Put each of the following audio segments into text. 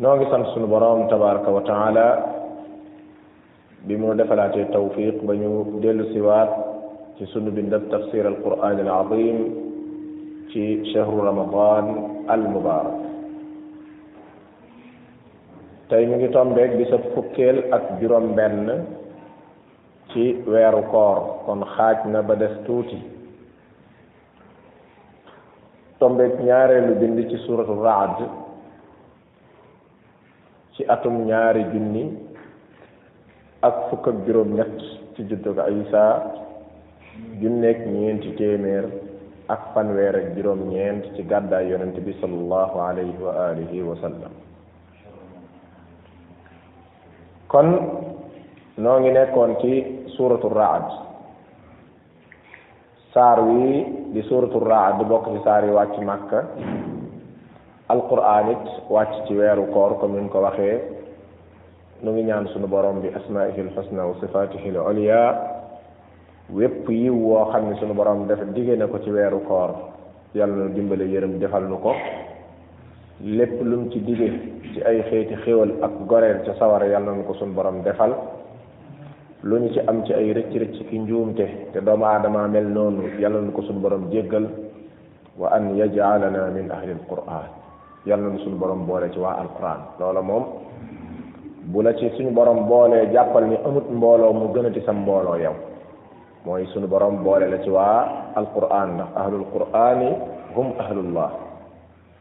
noo ngi sant sunu boroom tabaraka wa taala bi mu defalaatee tawfiq ba ñu dellu siwaat ci sunu bindab tafsir al quran al azim ci chahru ramadan al mubarak tey mi ngi tombeeg bi sa fukkeel ak juróom benn ci weeru koor kon xaaj na ba des tuuti tombeek ñaareelu bind ci suuratu raad ci atum ñaari junni ak fukk ak juróom ñett ci juddug Isa junneek ñeenti téeméer ak fanweer ak juróom ñeent ci gàddaay yonent bi sallallahu alayhi wa alihi wa sallam kon noo ngi nekkoon ci suuratu raad saar wi di suuratu raad bokk ci saar yi wàcc màkka alquran it wàcc ci weeru koor comme ni ñu ko waxee nu ngi ñaan sunu borom bi asmaihi lxusna wa sifatihi l ulia wépp yiw woo xam ne sunu borom def dige na ko ci weeru koor yàlla nu dimbale yërëm defal nu ko lépp lum ci dige ci ay xeeti xéwal ak goreel ca sawara yàlla nu ko sunu borom defal lu ñu ci am ci ay rëcc rëcc ki njuumte te doomu aadama mel noonu yàlla na ko suñu borom jéggal wa an yajalana min ahli alquran yàlla na suñu borom boole ci waa alquran loola moom bu la ci suñu borom boolee jàppal ni amut mbooloo mu gënati sa mbooloo yow mooy suñu borom boole la ci waa alquran ndax ahlul qurani hum ahlullah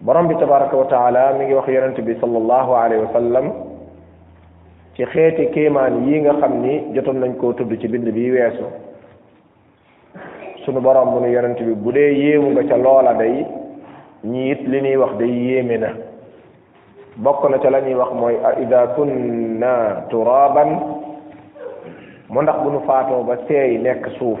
borom bi tabaraka wa taala mi ngi wax yonent bi sallallahu alayhi wa sallam ci xeeti kéemaan yi nga xam ni jotoon nañ koo tudd ci bind bi weesu sunu borom mu ne yonent bi bu dee yéemu nga ca loola day ñi it li ñuy wax day yéeme na bokk na ca la ñuy wax mooy a ida kunna turaban mu ndax bu nu faatoo ba seey nekk suuf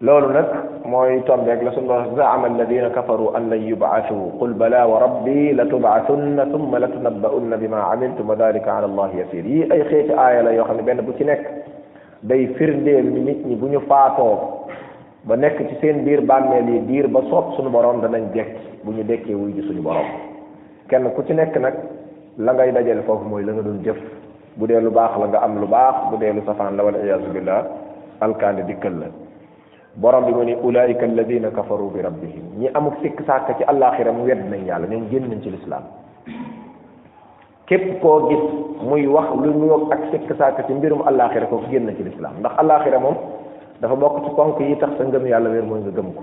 loolu nag mooy tombeeg la suñu borom zaama alladina kafaru an lan yubaasu qul bala wa rabbi la tubaasunna summa la tunabbaunna bima amiltum wa dalika ala allahi yasir yi ay xeeti aaya la yoo xam ne benn bu ci nekk day firndeel ni nit ñi bu ñu faatoo ba nekk ci seen biir bàmmeel yi diir ba soob suñu borom danañ dekki bu ñu dekkee wuy ji suñu borom kenn ku ci nekk nag la ngay dajale foofu mooy la nga doon jëf bu dee lu baax la nga am lu baax bu dee lu safaan la wala iyaasu billah alkaande dikkal la borom bi mu ne ulaika alladina kafaru bi rabbihim ñi amuk sikk sàkk ci àllaaxira mu wedd nañ yàlla ñoom génn nañ ci lislaam képp koo gis muy wax lu ñëw ak sikk sàkk ci mbirum àllaaxira kooku génn na ci lislaam ndax àllaaxira moom dafa bokk ci ponk yi tax sa ngëm yàlla wér mooy nga gëm ko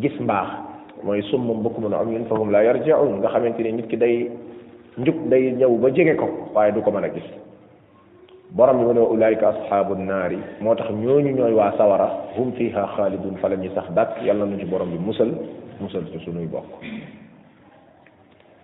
gis mbaax mooy summa bukmun umyun fahum la yarji'un nga xamante ni nit ki day njub day ñëw ba jege ko waaye du ko mën a gis borom bi mu ne wa ulaayika ashaabu naari moo tax ñooñu ñooy waa sawara hum fiha xaalidun fa la ñuy sax dàkk yàlla na ci borom bi musal musal ci sunuy bokk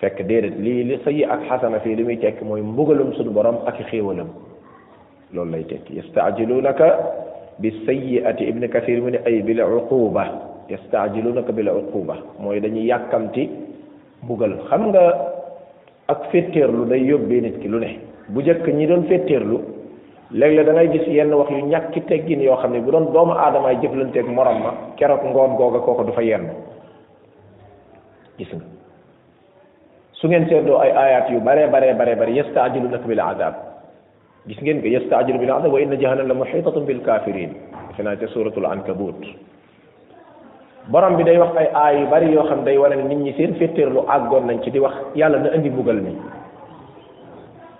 fekk déedéet lii li sayyi ak xasana fii li muy tekki mooy mbugalum suñu borom ak xéewalam loolu lay tekki yastaajiluunaka bi sayyiati ibni kasir mu ne ay bil uquba yastaajiluunaka bil uquba mooy dañuy yàkkamti mbugal xam nga ak féttéerlu day yóbbee nit ki lu ne bu njëkk ñi doon féttéerlu léeg-léeg da ngay gis yenn wax yu ñàkki teggin yoo xam ne bu doon doomu aadamaay jëflanteeg morom ma keroog ngoon googa kooku du fa yenn gis nga su ngeen seetloo ay ayat yu bare bare bare bare yastaajilunak bil adab gis ngeen ko yastaajilu bil adab wa inna jahannam la muhitatun bil kafirin defe naa ca suratul ankabut borom bi day wax ay aay yu bari yoo xam day wane ne nit ñi seen féttéerlu àggoon nañ ci di wax yàlla na indi mbugal mi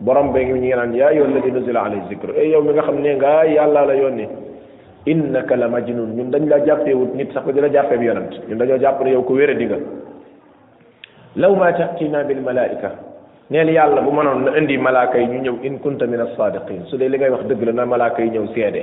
borom bee ngi ñu ngi naan yaa yoon la di nuzila alayhi zikr e yow mi nga xam ne nga yàlla la yónni innaka la majnun ñun dañ la jàppee wut nit sax ko di la jàppee bi yonent ñun dañoo jàpp ne yow ko wéra di nga law ma taxtina bil malaika neel yàlla bu mënoon na indi malaaka yi ñu ñëw in kunta min as-sadiqin su dee li ngay wax dëgg la na malaaka yi ñëw seede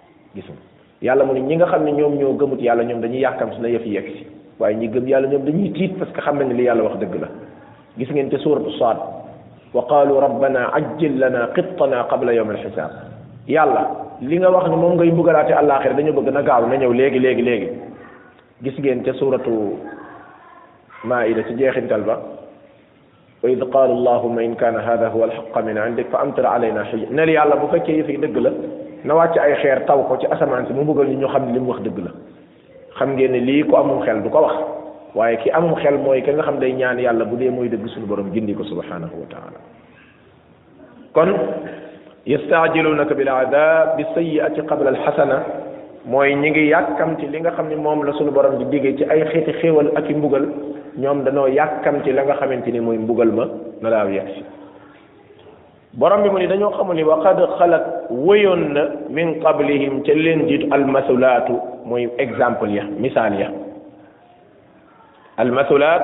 gis nga yàlla mu ne ñi nga xam ne ñoom ñoo gëmut yàlla ñoom dañuy yàkkam si na yëf yi yegg si waaye ñi gëm yàlla ñoom dañuy tiit parce que xam nañ li yàlla wax dëgg la gis ngeen te suuratu saad wa qaalu rabbana ajjil lana qittana qabla yawm alxisaab yàlla li nga wax ne moom ngay mbugalaate àllaaxira dañu bëgg na gaaw na ñëw léegi léegi léegi gis ngeen ca suuratu maida ci jeexintal ba wa id qaala allahuma in kaana hada huwa alxaqa min indik fa amtir alayna xija nel yàlla bu fekkee yëf yi dëgg la na wàcc ay xeer taw ko ci asamaan si mu bëggal ñu ñu xam ne li mu wax dëgg la xam ngeen ne lii ku amum xel du ko wax waaye ki amum xel mooy ka nga xam day ñaan yàlla bu dee mooy dëgg suñu borom gindi ko subhanahu wa taala kon yastaajiluunaka bil aadaab bi sayyiati qabla al xasana mooy ñi ngi yàkkamti li nga xam ni moom la suñu borom di diggee ci ay xeeti xéewal ak i mbugal ñoom danoo yàkkamti la nga xamante ni mooy mbugal ma na laaw yegg si borom bi mu ni dañoo xamul ni wa qad xalat wéyoon na min qablihim ca leen jiitu almasulaatu mooy exemple ya misaal ya almasulaat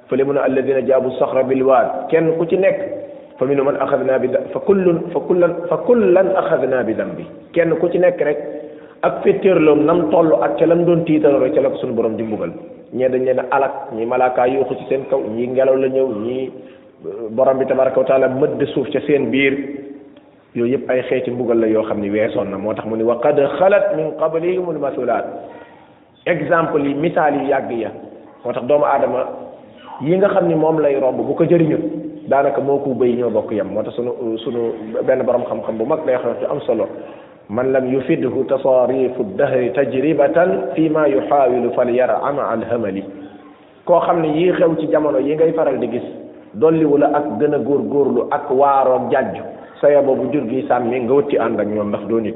fële mu ne alladina jaabu saxra bil waad kenn ku ci nekk fa minu man axadna bi fa kullun fa kullan fa kullan axadna bi dam bi kenn ku ci nekk rek ak fetteerloom nam toll ak ca lam doon tiital rek ca la ko suñu borom di mbugal ñee dañ leen alak ñi malaaka yuuxu ci seen kaw ñi ngelaw la ñëw ñi borom bi tabaraka wa taala mëdd suuf ca seen biir yooyu yëpp ay xeeti mbugal la yoo xam ni weesoon na moo tax mu ni wa qad xalat min qablihim almasulat exemple yi misaal yu yàgg ya moo tax doomu aadama yi nga xam ni moom lay romb bu ko jëriñu daanaka moo ko bëy ñoo bokk yem moo tax sunu sunu benn borom xam-xam bu mag lay wax am solo man lam yufidhu tasaarifu dahri tajribatan fi ma yuxaawilu fal yara ama al hamali koo xam ne yii xew ci jamono yi ngay faral di gis dolliwu la ak gën a góor góorlu ak waaroog jàjju sa yabo bu jur gi sàmmi nga wëtti ànd ak ñoom ndax doo nit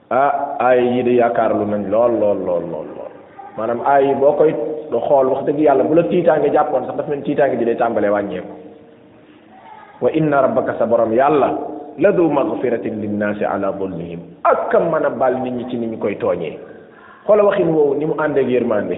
ah aaya yi de yaakaarlu nañ lool lool lool lool lool maanaam aaya yi boo koy xool wax dëgg yàlla bu la tiitaange jàppoon sax daf leen tiitaange ji day tàmbalee wàññeeku wa inna rabbaka sa borom yàlla la du magfiratin linnaasi ala zulmihim ak kam mën a baal nit ñi ci ni ñu koy tooñee xoola waxin woowu ni mu àndeeg yërmande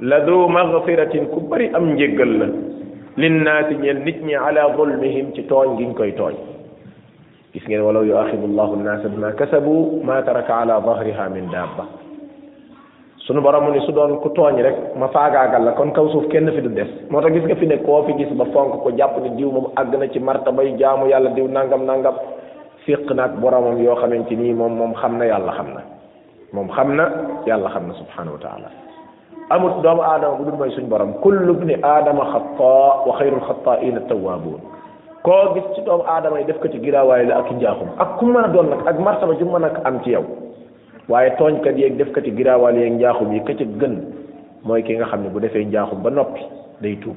la du magfiratin ku bari am njéggal la linnaasi ñeel nit ñi ala zulmihim ci tooñ giñ koy tooñ gis ngeen walaw yuaxidu llahu nnaasa bima kasabu ma taraka ala dahriha min dabba sunu borom ni su doon ku tooñ rek ma faagaagal la kon kaw suuf kenn fi du des moo tax gis nga fi ne koo fi gis ba fonk ko jàpp ni diw moom àgg na ci martabay jaamu yàlla diw nangam nangam séq naag boromam yoo xamante nii moom moom xam na yàlla xam na moom xam na yàlla xam na subhanahu wa taala amut doomu aadama bu dul mooy suñ borom kullu bni aadama xataa wa xayrul xataaina tawaabuun koo gis ci doomu aadama yi def ko ci giraawaay la ak njaaxum ak ku mën a doon nag ak martaba ju mën a am ci yow waaye tooñkat yeeg def ko ci giraawaal yeeg njaaxum yi ka ca gën mooy ki nga xam ne bu defee njaaxum ba noppi day tuub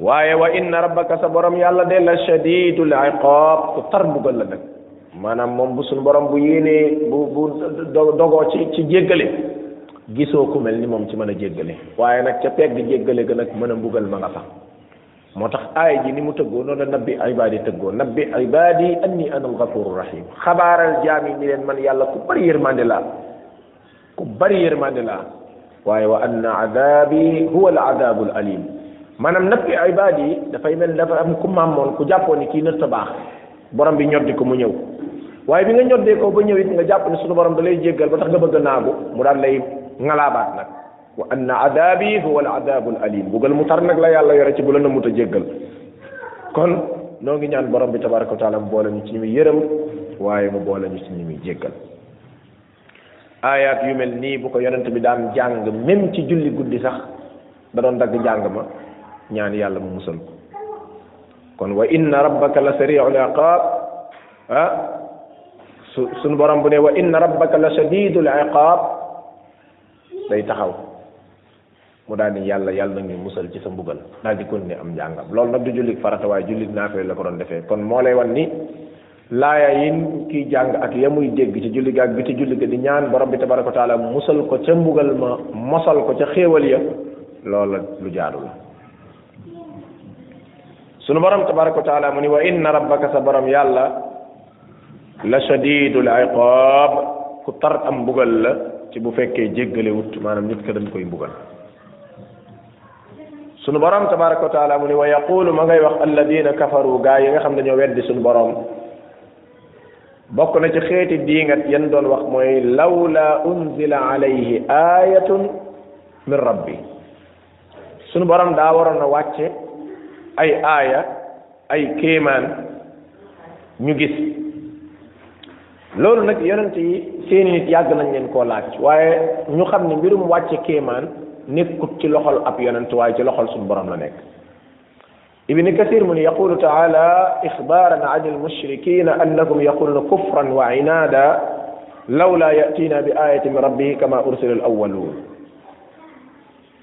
waaye wa inna rabbaka sa borom yàlla de la shadidul iqaab ku tar mbugal la nag maanaam moom bu suñu borom bu yéenee bu bu dogoo ci ci jéggale gisoo ku mel ni moom ci mën a jéggale waaye nag ca pegg jéggale ga nag mën a mbugal ma nga fa moo tax aay ji ni mu tëggoo noonu la nabbi ibaadi tëggoo nabbi ibaadi anni ana al ghafuru rahim xabaaral jaam yi ni leen man yàlla ku bari yërmande laa ku bari yërmande laa waaye wa anna adabi huwa al adabu al alim maanaam nappi ibaad yi dafay mel dafa am ku màmmoon ku jàppoon ni kii nër ta baax borom bi ñoddi ko mu ñëw waaye bi nga ñoddee ko ba ñëw it nga jàpp ne suñu borom da lay jéggal ba tax nga bëgg a naagu mu daal lay ngalaabaat nag wa anna adabi huwa al adabu al alim bugal mu tar nag la yàlla yore ci bu la namut a jéggal kon noo ngi ñaan borom bi tabaraka wa taala mu boole ñu ci ñi muy yërëm waaye mu boole ñu ci ñi muy jéggal aayaat yu mel nii bu ko yonent bi daan jàng même ci julli guddi sax da doon dagg jàng ma ñaan yàlla mu musal ko kon wa inna rabbaka la sari'ul iqaab ah su suñu borom bu ne wa inna rabbaka la shadidul iqaab day taxaw mu daal ni yàlla yàlla na ñu musal ci sa mbugal daal di continuer am njàngam loolu nag du jullit farata waaye jullit naafile la ko doon defee kon moo lay wan ni laaya yin kiy jàng ak ya muy dégg ci julli ga ak bi ci julli ga di ñaan borom bi tabaraka wa taala musal ko ca mbugal ma mosal ko ca xéewal ya loola lu jaadu la sunu borom tabaraka wa taala mu ni wa inna rabbaka sa borom yàlla la shadidul iqaab ku tar am mbugal la ci bu fekkee jéggale wut maanaam nit ka dañ koy mbugal sunu borom tabaraka wa taala mu ni wa yaqulu ma ngay wax alladina kafaru gaa yi nga xam dañoo weddi sunu borom bokk na ci xeeti diingat yan doon wax mooy lawla unzila alayhi ayatun min rabbi sunu borom daa waroon a wàcce ay aaya ay kéemaan ñu gis loolu nag yonent yi seeni nit yàgg nañ leen koo laaj waaye ñu xam ne mbirum wàcce kéemaan nekkut ci loxol ab yonent waaye ci loxol suñu borom la nekk ابن كثير من يقول تعالى إخبارا عن المشركين أنهم يقولون كفرا وعنادا لولا يأتينا بآية من ربه كما أرسل الأولون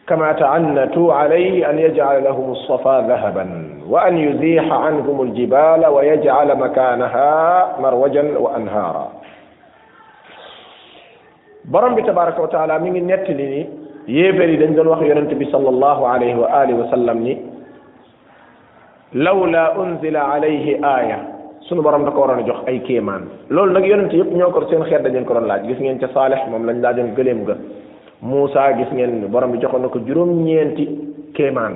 كما تعنتوا عليه أن يجعل لهم الصفا ذهبا وأن يزيح عنهم الجبال ويجعل مكانها مروجا وأنهارا borom bi tabaraka wa taala mi ngi nettali ni yéeféer yi dañ doon wax yonente bi sallallahu alayhi wa alihi wa sallam ni lawla unzila alayhi aaya sunu borom da ko waroon a jox ay kéemaan loolu nag yonente yëpp ñoo ko seen xeet dañ leen ko doon laaj gis ngeen ca Saalix moom lañ laajoon gëléem ga Muusa gis ngeen borom bi joxoon na ko juróom-ñeenti kéemaan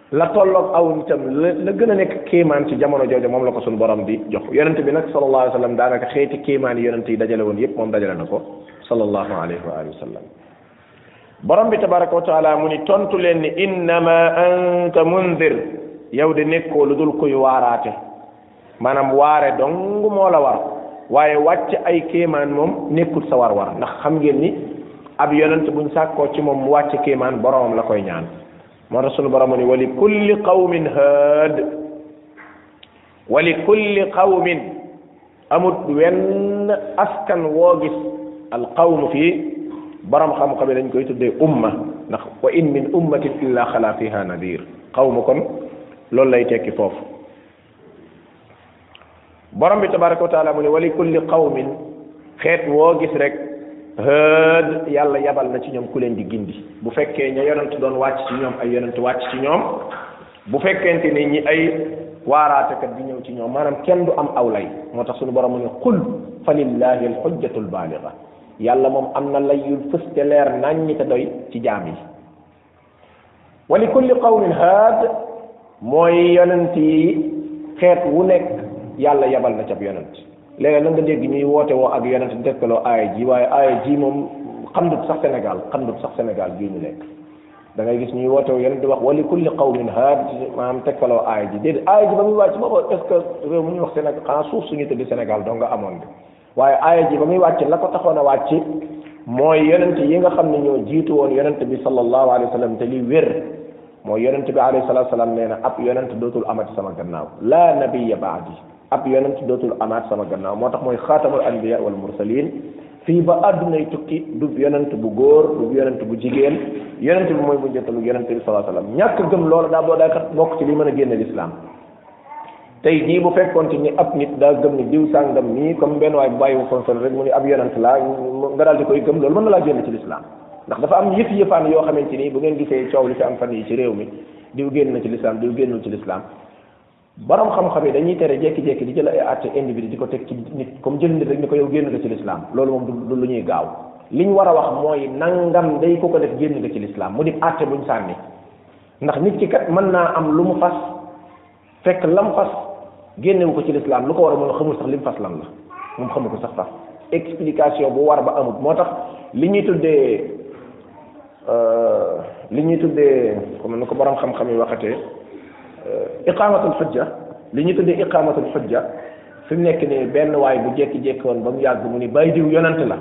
la tolloog aw nitam la la gën a nekk kéemaan ci jamono jooju moom la ko suñu borom di jox yonent bi nag sallallahu alayhi wa sallam daanaka xeeti kéemaan yi yonent yi dajale woon yépp moom dajale na ko sallallahu alayhi wa alihi wa sallam borom bi tabaraka wa taala mu ni tontu leen ni innama anta mundir yow de nekkoo lu dul kuy waaraate maanaam waare dong moo la war waaye wàcc ay kéemaan moom nekkul sa war war ndax xam ngeen ni ab yonent buñ sàkkoo ci moom mu wàcc kéemaan boromam la koy ñaan moo tax sunu borom ni wali kulli qawmin haad wali kulli qawmin amut wenn askan woo gis al qawmu fii borom xam-xam yi dañ koy tuddee umma ndax wa in min ummatin illa xala fiha nadir qawmu kon loolu lay tekki foofu borom bi tabaraka wa taala mu ne wali kulli qawmin xeet woo gis rek hëd yàlla yabal na ci ñoom ku leen di gindi bu fekkee ña yonent doon wàcc ci ñoom ay yonent wàcc ci ñoom bu fekkente ni ñi ay waaraatekat di ñëw ci ñoom maanaam kenn du am aw lay moo tax suñu borom mu ne qul fa lillahi al hujjatul baaliga yàlla moom am na lay yu fës te leer nañ ñi te doy ci jaam yi wa li kulli qawmin haad mooy yonent yi xeet wu nekk yàlla yabal na cab yonent léegi la nga dégg ñuy woote woo ak yonent di dëkkaloo aaya ji waaye aaya ji moom xandut sax Sénégal xandut sax Sénégal gii ñu nekk da ngay gis ñuy woote woo yonent di wax wa li kulli qawmin haad maanaam tegtaloo aaya ji déedéet aaya ji ba muy wàcc booba est ce que réew mu ñuy wax Sénégal xanaa suuf suñu tëdd Sénégal doo nga amoon bi waaye aaya ji ba muy wàcc la ko taxoon a wàcc mooy yonent yi nga xam ne ñoo jiitu woon yonent bi sallallahu alayhi wa sallam te li wér mooy yonent bi alayhi salatu salaam nee na ab yonent dootul amati sama gannaaw la nabiya baadi ab yonent dootul amaat sama gannaaw moo tax mooy xaatamul anbiya wal mursalin fii ba àddunay tukki du yonent bu góor du yonent bu jigéen yonent bi mooy mujjantalu yonent bi sallallahu alayhi wa sallam ñàkk gëm loolu daa boo daa kat bokk ci li mën a génne lislaam tey jii bu fekkoon ci ni ab nit daa gëm ni diw sàngam nii comme benn waay bu bàyyi waxoon solo rek mu ni ab yonent laa nga daal di koy gëm loolu mën na laa génn ci lislaam ndax dafa am yëf yëfaan yoo xamante ni bu ngeen gisee coow li fi am fan yi ci réew mi diw génn na ci lislaam diw génnul ci lislaam borom xam-xam yi dañuy tere jékki-jékki di jël ay àtte individu di ko teg ci nit comme jël nit rek ni ko yow génn nga ci lislaam loolu moom du lu ñuy gaaw li ñu war a wax mooy nangam day ko ko def génn nga ci lislaam mu di àtte buñ sànni ndax nit ki kat mën naa am lu mu fas fekk lam fas génnewu ko ci lislaam lu ko war a mën xamul sax li mu fas lan la moom xamu ko sax fas explication bu war ba amut moo tax li ñuy tuddee li ñuy tuddee comme ni ko borom xam-xam yi waxatee iqaamatul xujja li ñuy tuddee iqaamatul xujja fi mu nekk nii benn waay bu jékki-jékki woon ba mu yàgg mu ni bàyyi diw yonent la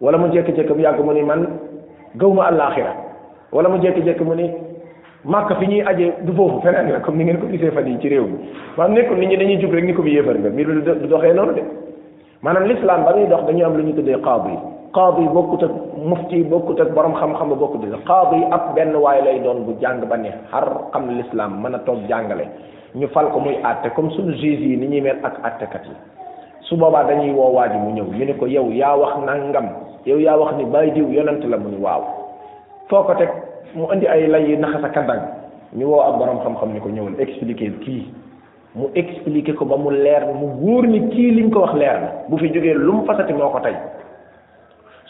wala mu jékki-jékki mu yàgg mu ni man gëw ma àllaaxira wala mu jékki-jékki mu ni màkk fi ñuy aje du foofu feneen la comme ni ngeen ko gisee fan yi ci réew mi maanaam nekkul nit ñi dañuy jub rek ni ko bi yéefar nga mbir mi du doxee noonu de maanaam l'islam ba muy dox dañuy am lu ñu tuddee qaadi qaadi bokkut ak mufti bokkut ak borom xam-xam ba bokkut ak qaadi ab benn waay lay doon bu jàng ba ne xar xam l'islam mën a toog jàngale ñu fal ko muy àtte comme suñu juge yi ni ñuy mel ak àttekat yi su boobaa dañuy woo waa ji mu ñëw ñu ne ko yow yaa wax nangam yow yaa wax ni bàyyi diw yonent la mu ni waaw foo ko teg mu indi ay lay yu naxa sa kandang ñu woo ab borom xam-xam ni ko ñëwal expliquer kii mu expliquer ko ba mu leer mu wóor ni kii liñ ko wax leer na bu fi jógee lu mu fasati moo ko tey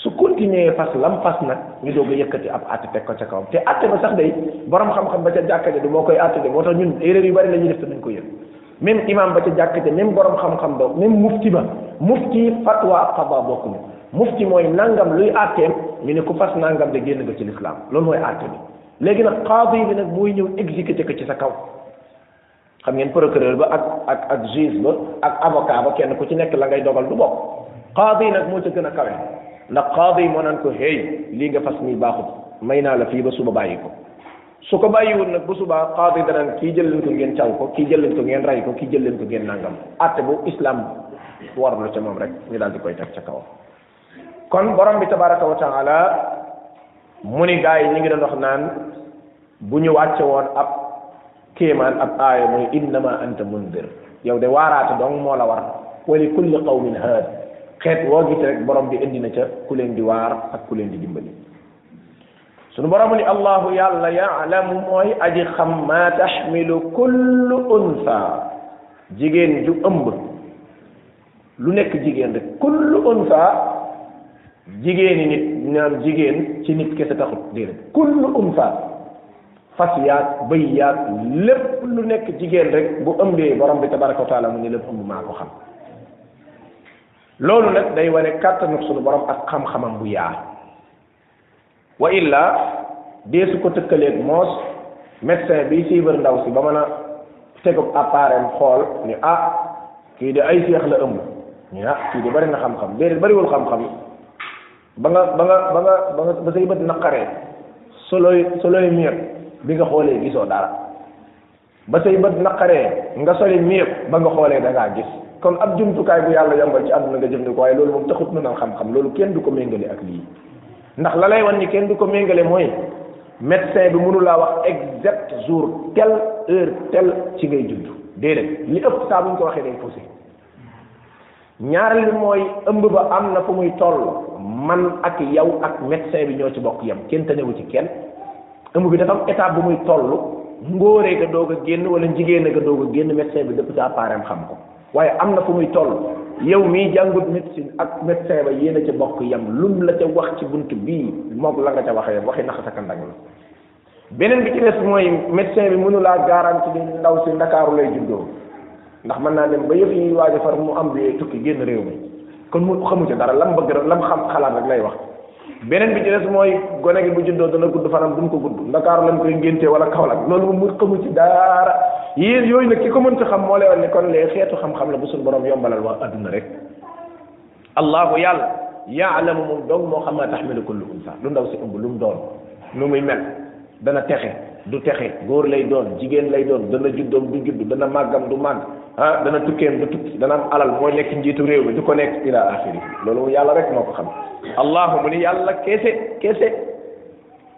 su continuer fas lam fas nag ñu doog a yëkkati ab àtte teg ko ca kawam te àtte ba sax day borom xam-xam ba ca jàkka ja du moo koy àtte de moo tax ñun erreur yu bari la ñuy def te duñ ko yëg même imam ba ca jàkka ja même borom xam-xam ba même mufti ba mufti fatwa ak xaba bokkuñu mufti mooy nangam luy àtteem ñu ne ku fas nangam de génn nga ci lislaam loolu mooy àtte bi léegi nag xaadi bi nag mooy ñëw exécuté ko ci sa kaw xam ngeen procureur ba ak ak ak juge ba ak avocat ba kenn ku ci nekk la ngay dogal du bokk qaadi nag moo ca gën a kawe ndax qaadi moo naan ko hey lii nga fas nii baaxut may naa la fii ba suba bàyyi ko su ko bàyyiwul nag bu subaa qaadi danaan kii jël leen ko ngeen caw ko kii jël leen ko ngeen rey ko kii jël leen ko ngeen nangam atte bu islam warlu ca moom rek ñu daal di koy teg ca kawam kon borom bi tabaraka wa taala mu ni gaa yi ñu ngi doon wax naan bu ñu wàcce woon ab kéemaan ab aaya muy innama anta mundir yow de waaraate dong moo la war wa li kulli qawmin haad xeet woo gis rek borom bi indi na ca ku leen di waar ak ku leen di dimbali sunu borom ni allahu yàlla yaalamu mooy aji xam ma taxmilu kullu unsa jigéen ju ëmb lu nekk jigéen rek kullu unsa jigéeni nit ñaan jigéen ci nit kese taxut déedéet kullu unsa fas yaag bëy yaag lépp lu nekk jigéen rek bu ëmbee borom bi tabaraka wa taala mu ni lépp ëmb maa ko xam loolu nag day wane kàttanu sunu borom ak xam-xamam bu yaa wa illa deesu ko tëkkaleeg moos médecin bi siibar ndaw si ba mën a tegub appareil xool ni ah kii de ay seex la ëmb ñu ah kii de bari na xam-xam déedéet bariwul xam-xam ba nga ba nga ba nga ba nga ba say bët naqaree soloy soloy miir bi nga xoolee gisoo dara ba say bët naqaree nga sori miir ba nga xoolee da ngaa gis kon ab jumtukaay bu yàlla yombal ci àdduna nga jëfandikoo waaye loolu moom taxut mën a xam-xam loolu kenn du ko méngale ak lii ndax la lay wan ni kenn du ko méngale mooy médecin bi mënu laa wax exact jour telle heure telle ci ngay judd déedéet li ëpp saa bu ñu ko waxee day faussé ñaareel bi mooy ëmb ba am na fu muy toll man ak yow ak médecin bi ñoo ci bokk yam kenn tanewu ci kenn ëmb bi dafa am étape bu muy toll ngóoree ga doog a génn wala njigéen ga doog a génn médecin bi dëpp ci appareil xam ko waaye am na fu muy toll yow mii jàngut médecine ak médecin ba yéen a ci bokk yam lum la ca wax ci bunt bii moom la nga ca waxee waxi naxa sa kandang la beneen bi ci des mooy médecin bi mënu laa garanti ni ndaw si ndakaaru lay juddoo ndax mën naa dem ba yëf yi waaj a far mu am bi tukki génn réew mi kon mu xamu ci dara lam bëgg rek lam xam xalaat rek lay wax beneen bi ci des mooy gone gi bu juddoo dana gudd fanam duñ ko gudd ndakaaru lañ koy ngénte wala Kaolack loolu moom mu xamu ci dara yéen yooyu nag ki ko mënta xam moo lay wax ne kon lee xeetu xam-xam la bu suñu borom yombalal waa adduna rek allahu yàlla yaalamu moom dong moo xam naa taxmilu kullu unsa lu ndaw si ëmb lu mu doon nu muy mel dana texe du texe góor lay doon jigéen lay doon dana juddoom du judd dana màggam du màgg ah dana tukkeem du tukki dana am alal mooy nekk njiitu réew mi du ko nekk ila axiri loolu yàlla rek moo ko xam allahu mu ni yàlla kese kese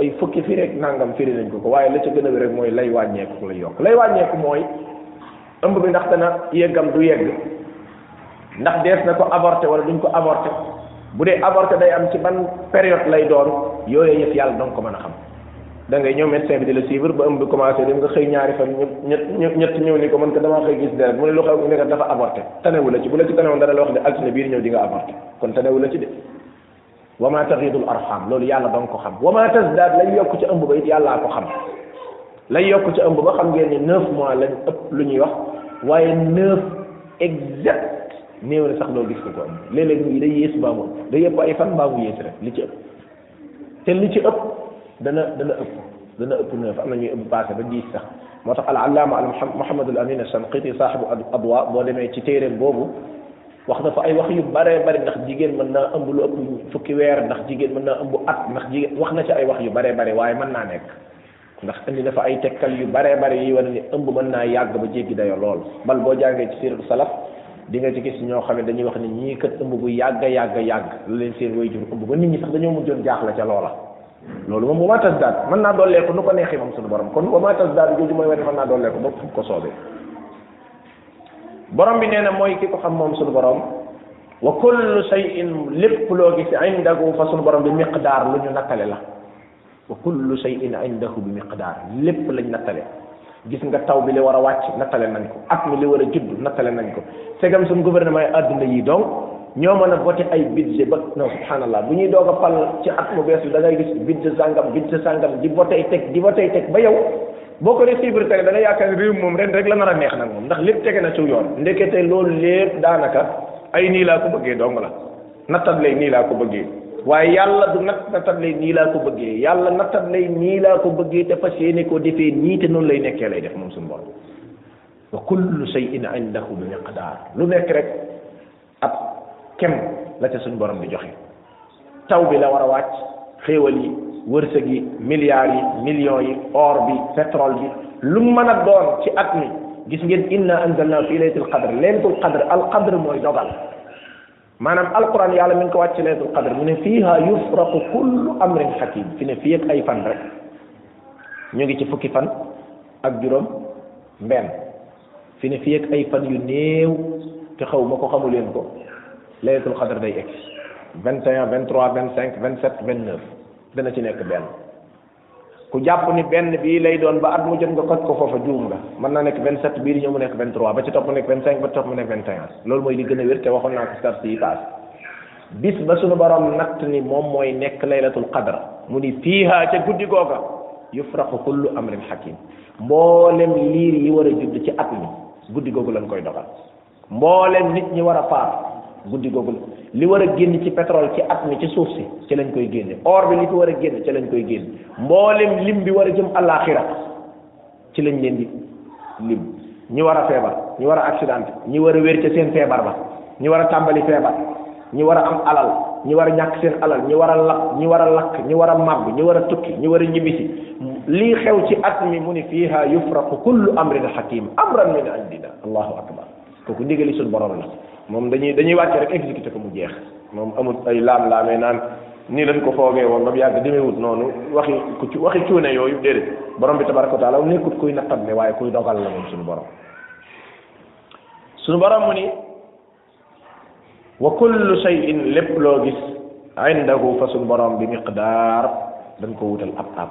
ay fukki firi ak nangam firi nañ ko ko waaye la ca gën a wér rek mooy lay wàññeeku lay yokk lay wàññeeku mooy ëmb bi ndax dana yeggam du yegg ndax dees na ko avorté wala duñ ko avorté bu dee avorté day am ci ban période lay doon yooyu yëpp yàlla danga ko mën a xam da ngay ñëw médecin bi di la suivre ba ëmb bi commencé dem nga xëy ñaari fan ñett ñett ñëw ni ko man ko damaa xëy gis deret mu ne lu xew ne ko dafa avorté tanewu la ci bu la ci tanewoon dana la wax ne altine biir ñëw di nga avorté kon tanewu la ci de wa ma taxidul arham loolu yàlla dong ko xam wa ma tasdaad lay yokk ci ëmb ba it yàllaa ko xam lay yokk ci ëmb ba xam ngeen ne neuf mois lañ ëpp lu ñuy wax waaye neuf exact néew na sax doo gis ko ko am léeg-léeg ñu day yées mbaa mu ëpp day yëpp ay fan mbaa mu yées rek li ci ëpp te li ci ëpp dana dana ëpp dana ëpp neuf am na ñuy ëpp passé ba dix sax moo tax al allaama al muhammadul amin al shanqiti saaxibu adwa boo demee ci téeréem boobu wax na fa ay wax yu baree bari ndax jigéen mën naa ëmb lu ëpp fukki weer ndax jigéen mën naa ëmb at ndax jigéen wax na ci ay wax yu baree bari waaye mën naa nekk ndax indi na fa ay tekkal yu baree bari yi wane ni ëmb mën naa yàgg ba jéggi dayo lool bal boo jàngee ci siiratu salaf di nga ci gis ñoo xam ne dañuy wax ni ñii kat ëmb bu yàgg yàgg yàgg la leen seen way jur ëmb ba nit ñi sax dañoo mujjoon jaaxle ca loola loolu moom wa ma tasdaad mën naa dollee ko nu ko neexee moom suñu borom kon wa ma tasdaad jooju mooy wane mën naa dollee ko ba fu ko soobee borom bi nee na mooy ki ko xam moom sunu borom wa kullu shay'in lépp loo gis indahu fa sunu borom bi miqdaar lu ñu nattale la wa kullu shay'in indahu bi miqdaar lépp lañ nattale gis nga taw bi li war a wàcc nattale nañ ko at mi li war a judd nattale nañ ko segam suñu gouvernement yi àdduna yi donc ñoo mën a voté ay budget ba non subhanallah bu ñuy doog a pal ci at mu bees bi da ngay gis budget sàngam budget sàngam di voté teg di voté teg ba yow boo ko dee suivre tey da nga yaakaar ne réew moom ren rek la nar a neex nag moom ndax lépp tege na ci yoon ndekete loolu lépp daanaka ay nii laa ko bëggee dong la nattat lay nii laa ko bëggee waaye yàlla du nat nattat lay nii laa ko bëggee yàlla nattat lay nii laa ko bëggee te fas yéene koo defee nii te noonu lay nekkee lay def moom suñu borom wa kullu shay'in indahu bi miqdaar lu nekk rek ab kem la ca suñ borom di joxe taw bi la war a wàcc xéewal yi wërsëg yi milliards yi millions yi or bi pétrole bi lu mën a doon ci at mi gis ngeen inna anzalna fi laylatil qadr laylatul qadr al qadr mooy dogal maanaam alquran yàlla mi ngi ko wàcc ci laylatul qadr mu ne fiiha yufraqu kullu amrin hakim fi ne fii ak ay fan rek ñu ngi ci fukki fan ak juróom mbenn fi ne fii ak ay fan yu néew te xaw ma ko xamu leen ko laylatul xadar day egg vingt et un vingt trois vingt cinq vingt sept vingt neuf dana ci nekk benn ku jàpp ni benn bii lay doon ba at mu jot nga koj ko foofa juum nga mën naa nekk vingt sept bii di ñëw mu nekk vingt trois ba ci topp mu nekk vingt cinq ba ci topp mu nekk vingt et un loolu mooy li gën a wér te waxoon naa ko star si paas bis ba suñu borom natt ni moom mooy nekk laylatul qadar mu ni fiiha ca guddi googa yufraqu kullu amrin hakim mboolem liir yi war a judd ci at mi guddi googu lañ koy dogal mboolem nit ñi war a faat guddi googu li war a génn ci pétrole ci at mi ci suuf si ci lañ koy génne or bi li fi war a génn ci lañ koy génn mboolem lim bi war a jëm àllaaxira ci lañ leen di lim ñi war a feebar ñi war a accident ñi war a wér ca seen feebar ba ñi war a tàmbali feebar ñi war a am alal ñi war a ñàkk seen alal ñi war a lakk ñi war a lakk ñi war a màbb ñi war a tukki ñi war a ñibbisi lii xew ci at mi mu ni fiiha yufraqu kullu amrin hakim amran min indina allahu akbar kooku ndigali suñ borom la moom dañuy dañuy wàcce rek exécuté ko mu jeex moom amul ay laam-laamee naan nii lañ ko foogee woon ba mu yàgg demeewut noonu waxi ku ci waxi cuune yooyu déedéet borom bi tabaraka wa taala nekkut kuy nattab ne waaye kuy dogal la moom suñu borom suñu borom mu ni wa kullu shay'in lépp loo gis indahu fa suñu borom bi miqdaar dañ ko wutal ab ab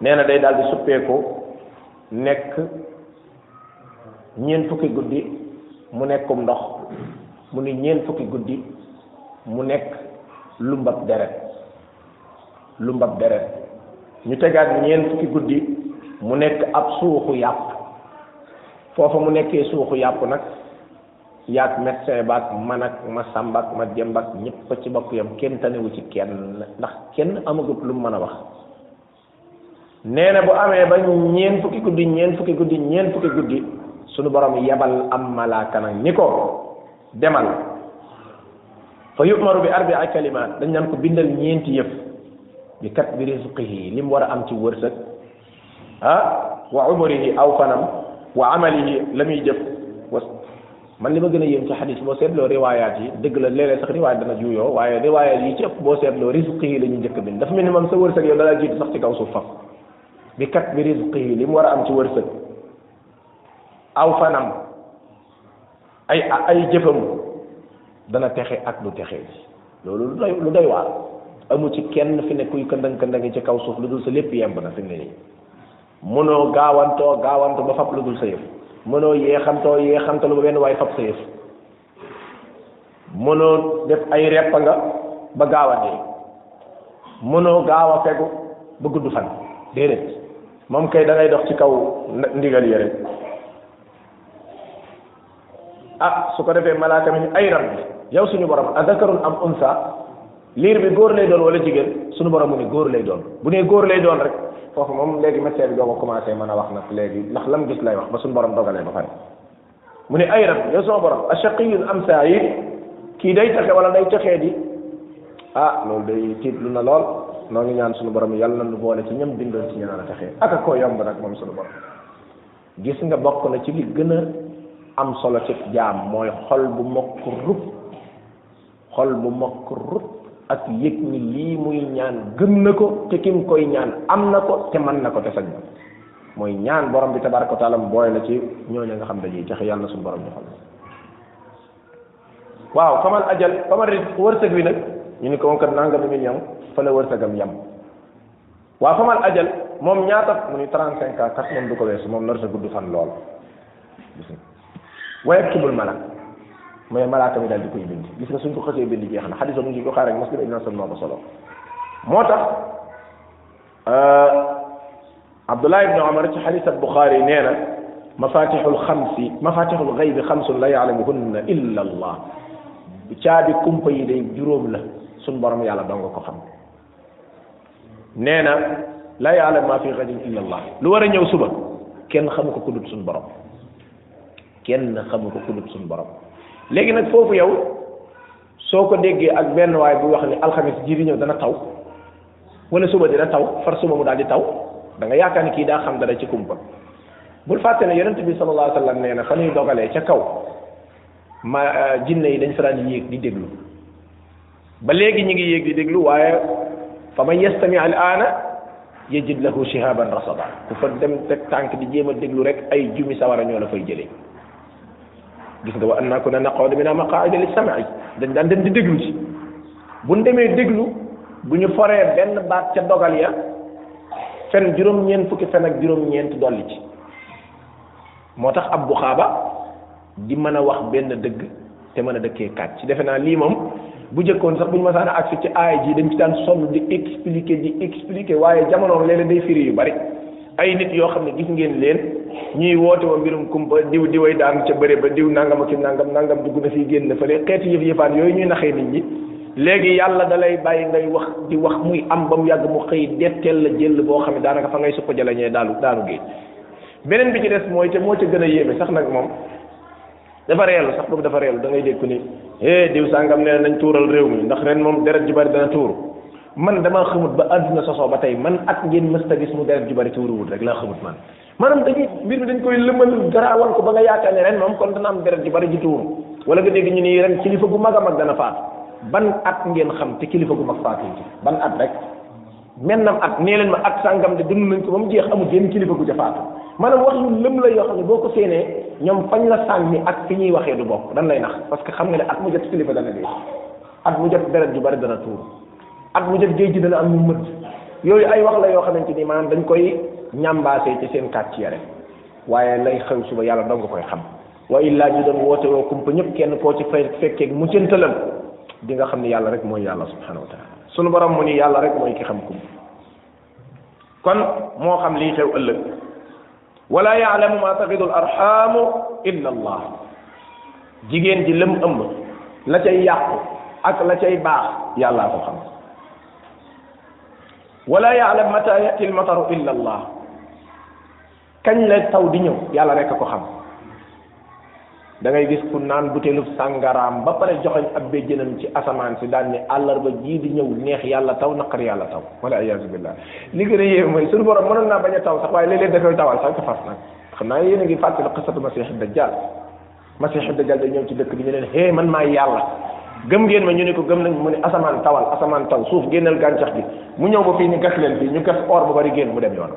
nee na day daal di suppeeku nekk ñeent fukki guddi mu nekkum ndox mu ni ñeent fukki guddi mu nekk lumbab deret lumbab deret ñu tegaat ñeent fukki guddi mu nekk ab suuxu yàpp foofa mu nekkee suuxu yàpp nag yaag médecin baag man ak ma sàmba ak ma demba ak ñëpp ci bokk yam kenn tanewu ci kenn ndax kenn amagut lu mu mën a wax nee na bu amee ba ñeen fukki guddi ñeen fukki guddi ñeen fukki guddi sunu borom yebal am malaaka nag ni ko demal fa yu'maru bi arbi'a kalimaat dañ naan ko bindal ñeenti yëf bi kat bi rizqihi li mu war a am ci wërsëg ah wa umrihi aw fanam wa amalihi la muy jëf wa man li ma gën a yéem ci xadis boo seetloo riwaayaat yi dëgg la léeg-léeg sax riwaayaat dana juuyoo waaye riwaayaat yi ci ëpp boo seetloo risqi yi la ñu njëkk bind dafa mel ni moom sa wërsëg yow dalaa jiitu sax ci kaw suuf faf bi kat bi risqi yi li mu war a am ci wërsëg aw fanam ay ay jëfam dana texe ak du texe ji loolu lu doy lu doy waar amu ci kenn fi ne kuy këndang këndang ci kaw suuf lu dul sa lépp yemb na fi mu ne nii mënoo gaawantoo gaawantu ba fab lu dul sa yëf mënoo yeexantoo yeexantalu ba benn waay fab sa yëf mënoo def ay repp nga ba gaaw a dee mënoo gaaw a fegu ba gudd fan déedéet moom kay da ngay dox ci kaw ndigal yi rek ah su ko defee malaaka mi ni ay rab bi yow suñu borom a zakarun am unsa liir bi góor lay doon wala jigéen suñu borom mu ni góor lay doon bu nee góor lay doon rek foofu moom léegi médecin bi doo ko commencé mën a wax nag léegi ndax lam gis lay wax ba suñu borom dogalee ba pare mu ne ay rab yow sama borom ashaqiyun am saa yi kii day texe wala day texee di ah loolu day tiitlu na lool noo ngi ñaan suñu borom yàlla na nu boole ci ñam bindoon ci ñaan a texee aka koo yomb nag moom suñu borom gis nga bokk na ci li gën a am solo ci jaam mooy xol bu mokk rub xol bu mokk rub ak yëg ni lii muy ñaan gëm na ko te kim koy ñaan am na ko te mën na ko te sañ na mooy ñaan borom bi tabaraka wa taala mu boole la ci ñooñu nga xam dañuy joxe yàlla na suñu borom joxal waaw faman ajal faman ris wërsëg wi nag ñu ni ko moom kat nangam mi ñam fa la wërsëgam yam waa famal ajal moom ñaata mu ni trente cinq ans kat moom du ko weesu moom nar sa gudd fan lool wa yaktubul malak mooy malaaka mi daal di koy bind gis nga suñ ko xasee bind jeex na xadis mu ngi ko xaar ak muslim ibn Hasan moo ko solo moo tax Abdullah ibn Umar ci xadis al Buxaari nee na mafatixul xamsi mafatixul xaybi xamsun la yaalamuhunna illa allah caabi kumpa yi day juróom la suñ borom yàlla dong ko xam nee na laa yaalam maa fi xadin illa allah lu war a ñëw suba kenn xamu ko ku dut suñu borom kenn xamu ko ku dut suñu borom léegi nag foofu yow soo ko déggee ak benn waay bu wax ni alxames ji di ñëw dana taw wala suba dina taw far suba mu daal di taw da nga yaakaar ni kii daa xam dara ci kumpa bul fàtte ne yonent bi sallallahu alayhi wa sallam nee na fa ñuy dogalee ca kaw ma jinne yi dañ fa daan yéeg di déglu ba léegi ñu ngi yéeg di déglu waaye fa man yastami al aana yajid lahu shihaban rasada ku fa dem teg tànk di jéem a déglu rek ay jumi sawara ñoo la fay jëlee gis nga wa annaa kunna naquudu minhaa maqaa'ida lis-sam'i dañ daan dem di déglu ci bu ñu demee déglu bu ñu foree benn baat ca dogal ya fen juróom-ñeent fukki fen ak juróom-ñeent dolli ci moo tax ab bu xaaba di mën a wax benn dëgg te mën a dëkkee kàcc ci defe naa lii moom bu jëkkoon sax bu ñu masaan a agsi ci aay ji dañ ci daan sonn di expliquer di expliquer waaye jamono léeg-léeg day firi yu bari ay nit yoo xam ne gis ngeen leen ñuy woote wa mbirum kumpa diw diway daan ca bëre ba diw nangam ak nangam nangam dugg na fii génn fële xeeti yëf yëfaan yooyu ñuy naxee nit ñi léegi yàlla da lay bàyyi ngay wax di wax muy am ba mu yàgg mu xëy detteel la jël boo xam ne daanaka fa ngay suppa jalañee daalu daanu géej beneen bi ci des mooy te moo ca gën a yéeme sax nag moom dafa reelu sax boobu dafa reelu da ngay dégg ku ni eh diw sàngam nee nañ tuural réew mi ndax ren moom deret ju bari dana tuur man damaa xamut ba àdduna sosoo ba tey man ak ngeen mës a gis mu deret ju bari tuuruwul rek laa xamut man maanaam dañuy mbir mi dañ koy lëmal garaawal ko ba nga yaakaar ne ren moom kon dana am deret ju bari ji tuur wala nga dégg ñu ni ren kilifa gu mag a mag dana faatu ban at ngeen xam te kilifa gu mag faatu ci ban at rek mennam at nee leen ma at sàngam de dund nañ ko ba mu jeex amul yenn kilifa gu ca faatu maanaam wax yu lëm la yoo xam ne boo ko séenee ñoom fañ la sànni ak fi ñuy waxee du bokk dan lay nax parce que xam nga ne at mu jot kilifa dana dee at mu jot deret ju bari dana tuur at mu jot géej gi dana am ñu mëdd yooyu ay wax la yoo xamante ni maanaam dañ koy ñambaasee ci seen kàcc yare waaye lay xew suba yàlla dong koy xam wa illaa ñu doon woote woo kumpa ñëpp kenn koo ci fay fekkee muccantalam di nga xam ne yàlla rek mooy yàlla subhanahu wa taala sunu borom mu ni yàlla rek mooy ki xam kumpa kon moo xam lii xew ëllëg wala yaalamu ma taxidu al arxaamu illa allah jigéen ji lëm ëmb la cay yàqu ak la cay baax yàllaa ko xam wala yaalam mata yati al mataru illa allah kañ la taw di ñëw yàlla rek a ko xam da ngay gis ku naan butéelu sàngaraam ba pare joxoñ ab béjjënam ci asamaan si daan ne àllarba jii di ñëw neex yàlla taw naqar yàlla taw wala iyaazu billah li gën a yéeme mooy suñu borom mënoon naa bañ a taw sax waaye léeg-léeg da koy tawal sax fas nag xam naa yéen a ngi fàttali xisatu masiixi dajjal masiixi dajjal da ñëw ci dëkk bi ñu leen hee man maay yàlla gëm ngeen ma ñu ne ko gëm nañ mu ne asamaan tawal asamaan taw suuf génnal gàncax gi mu ñëw ba fii ñu gas leen fii ñu gas or bu bari génn mu dem yoonam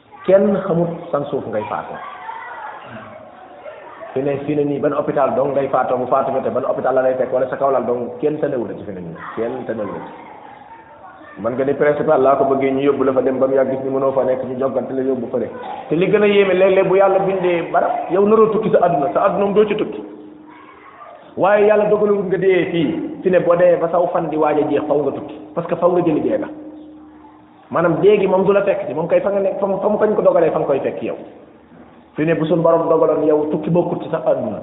kenn xamut san suuf ngay faatoo fi ne fi ne nii ban hôpital dong ngay faatoo bu faatu jotee ban hôpital la lay fekk wala sa kaw lal dong kenn tanewu la ci fi ne nii kenn tanewu la ci man nga ni principal laa ko bëggee ñu yóbbu la fa dem ba mu yàgg gis ni mënoo fa nekk ñu joggante la yóbbu fële te li gën a yéeme léeg-léeg bu yàlla bindee barab yow naroo tukki sa àdduna sa àdduna moom doo ci tukki waaye yàlla dogalewul nga dee fii fi ne boo dee ba saw fan di waaj a jeex faw nga tukki parce que faw nga jëli dee ga maanaam dee gi moom du la fekk ci moom kay fa nga nekk fa mu fa mu fañ ko dogalee fa nga koy fekk yow fi ne bu suñ borom dogaloon yow tukki bokkut ci sax àdduna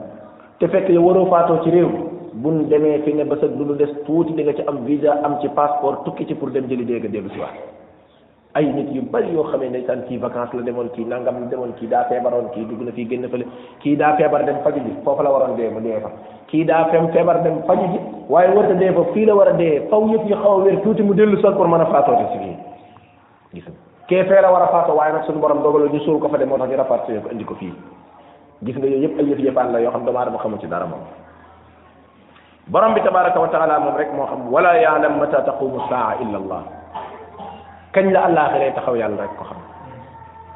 te fekk yow waroo faatoo ci réew buñ demee fi ne ba sa du lu des tuuti di nga ci am visa am ci passeport tukki ci pour dem jëli dee nga dellu si waat ay nit yu bari yoo xamee ne saan kii vacance la demoon kii nangam la demoon kii daa feebaroon kii dugg na fii génn fële kii daa feebar dem faju ji foofu la waroon dee mu dee fa kii daa fem feebar dem faju ji waaye war a dee fa fii la war a dee faw yëpp yi xaw a wér tuuti mu dellu sol pour mën a faatoo te si fii gis nga kee fee la war a faatoo waaye nag suñu borom dogaloo ñu suul ko fa de moo tax ñu rafaat ko indi ko fii gis nga yooyu yëpp ay yëf yëfaan la yoo xam doomu aadama xamu ci dara moom borom bi tabaraka wa taala moom rek moo xam wala yaalam mata taqumu saa illa allah kañ la àllaaxiree taxaw yàlla rek ko xam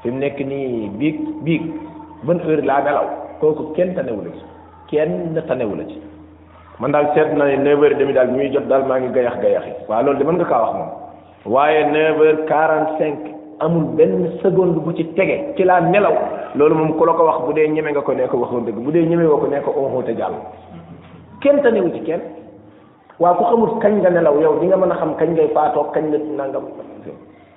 fi mu nekk nii biig biig ban heure laa nelaw kooku kenn tanewul ci kenn tanewu la ci man daal seet na ne neuf heures demi daal bi muy jot daal maa ngi gayax gayax yi waaw loolu de mën nga kaa wax moom waaye neuf heures quarante cinq amul benn seconde bu ci tege ci laa nelaw loolu moom ku la ko wax bu dee ñeme nga ko ne ko waxoon dëgg bu dee ñeme woo ko ne ko onxoo te jàll kenn tanewu ci kenn waaw ku xamul kañ nga nelaw yow di nga mën a xam kañ ngay faatoo kañ la nangam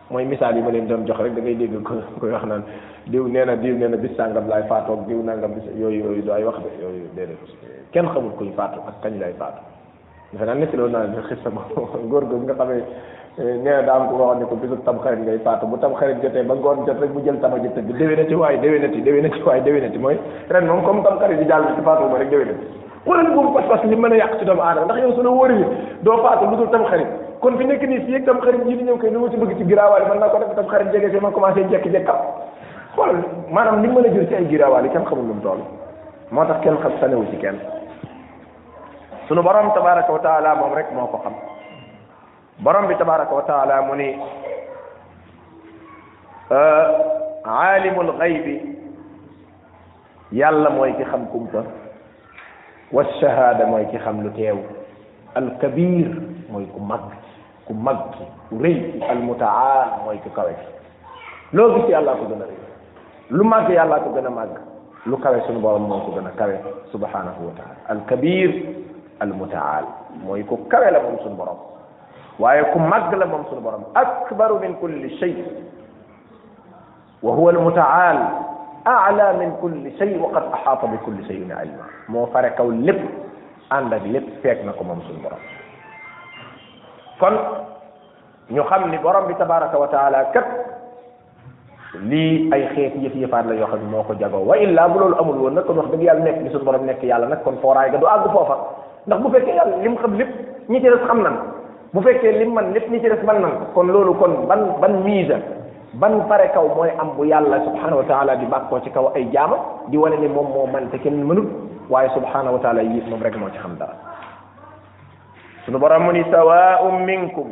mooy misaal yi ma leen doon jox rek da ngay dégg ko koy wax naan diw nee na diw nee na bis sàngam laay faatoo diw nangam bis yooyu yooyu du ay wax de yooyu déedéet kenn xamul kuy faatu ak kañ lay faatu defe naa netti loolu naa ne xis sama góor googu nga xamee eh, nee na daa am ko waxoon ne ko bisu tam xarit ngay faatu bu tam xarit jotee ba ngoon jot rek mu jël tama ji tëgg déwénati waaye déwénati déwénati waaye déwénati mooy ren moom comme tam xarit yi jàll ci faatu ma rek déwénati xoolal boobu pas-pas li mën a yàq ci doomu aadama ndax yow su la wóoree doo faatu lu dul tam xarit kon fi nekk nii fii ak tam xarit yi di ñëw kay lu ma ci bëgg ci giraawaale mën naa ko def tam xarit jege si ma commencé jekki-jekkam xoolal maanaam li mën a jël ci ay giraawaale kenn xamul lu mu toll moo tax kenn xam sanewu ci kenn sunu borom tabaraka wa taala moom rek moo ko xam borom bi tabaraka wa taala mu ni aalimul xaybi yàlla mooy ki xam kumpa wa shahaada mooy ki xam lu teew al kabir mooy ku mag ku mag ki ku rëy ki al mutaal mooy ku kawe ki loo gis yàllaa ko gën a rëy lu màgg yàllaa ko gën a màgg lu kawe suñu borom moo ko gën a kawe subhanahu wa taala al kabir al mutaal mooy ku kawe la moom suñu borom waaye ku màgg la moom suñu borom akbaru min kulli shay wa huwa almutaal aala min kulli shay wa qad axaata bi kulli shayin ilma moo fare kaw lépp ànd ak lépp feeg na ko moom suñu borom kon ñu xam ni borom bi tabaraka wa taala kat lii ay xeet yëf yëfaat la yoo xam ne moo ko jagoo wa illa bu loolu amul woon nag kon wax dëgg yàlla nekk li suñu borom nekk yàlla nag kon fooraay ga du àgg foofa ndax bu fekkee yàlla lim xam lépp ñi ci des xam nan bu fekkee lim man lépp ñi ci des man nan kon loolu kon ban ban mise ban pare kaw mooy am bu yàlla subhanahu wa taala di bàkkoo ci kaw ay jaama di wane ni moom moo man te kenn mënut waaye subhanahu wa taala yi moom rek moo ci xam dara sunu borom mu ni sawaa'un minkum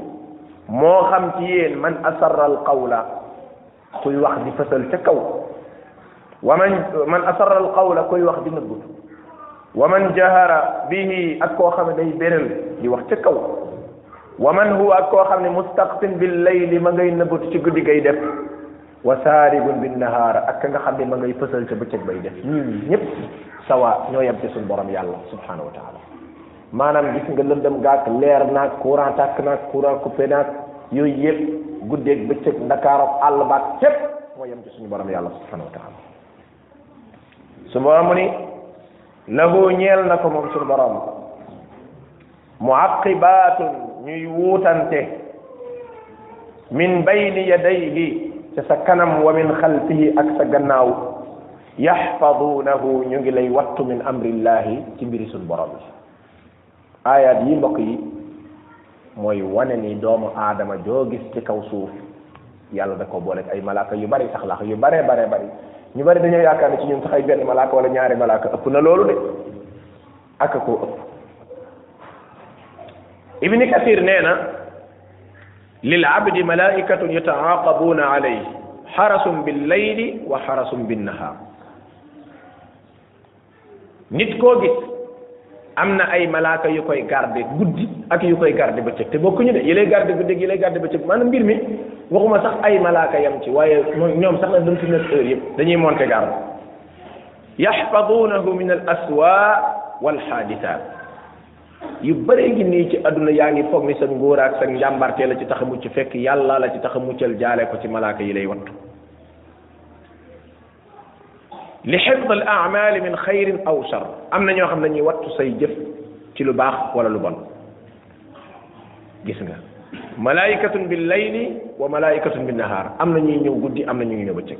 moo xam ci yéen man asarra al qawla kuy wax di fësal ca kaw wa man man asarra al qawla koy wax di nëbbu wa man jahara bihi ak koo xam ne day béral di wax ca kaw wa man huwa ak koo xam ne mustaqsin bil layli ma ngay nëbbatu ci guddi gay def wa saaribun bin nahaar ak ka nga xam ne ma ngay fësal ca bëccëg bay def ñii ñëpp sawa ñoo yem ci suñu borom yàlla subhanahu wa taala maanaam gis nga lëndëm gaak leer naag courant tàkk naag courant coupé naag yooyu yëpp guddeeg bëccëg ndakaarook àll baak fépp moo yem ci suñu borom yàlla subhanahu wa taala su borom mu ni lahu ñeel na ko moom suñu borom muaqibatun ñuy wuutante min bayni yadayhi ca sa kanam wa min xalfihi ak sa gannaaw yaxfadunahu ñu ngi lay wattu min amrillahi ci mbiri suñ borom bi aayaat yi mbokk yi mooy wane ni doomu aadama joo gis ci kaw suuf yàlla da ko booleeg ay malaaka yu bari sax laax yu baree baree bari ñu bari dañoo yaakaar ne ci ñun sax ay benn malaaka wala ñaari malaaka ëpp na loolu de ak koo ëpp ibni kasir nee na lil abdi malaikatun yataaqabuuna alayhi xarasum bil layli wa xarasum bin nahaar nit koo gis am na ay malaaka yu koy garde guddi ak yu koy garde bëccëg te bokkuñu de yi lay garde guddi ak yi lay garde bëccëg maanaam mbir mi waxuma sax ay malaaka yam ci waaye ñoom sax la dañ ci nekk heure yëpp dañuy monter garde yaxfadunahu min al aswa wal xaadisaat yu bëree ngi nii ci àdduna yaa ngi foog ni sa ngóor ak sa njàmbartee la ci tax a mucc fekk yàlla la ci tax a muccal jaale ko ci malaaka yi lay wattu li xifd al amali min xayrin aw shar am na ñoo xam ne ñuy wattu say jëf ci lu baax wala lu bon gis nga malaikatun bil layli wa malaikatun bin nahar am na ñuy ñëw guddi am na ñuy ñëw bëccëg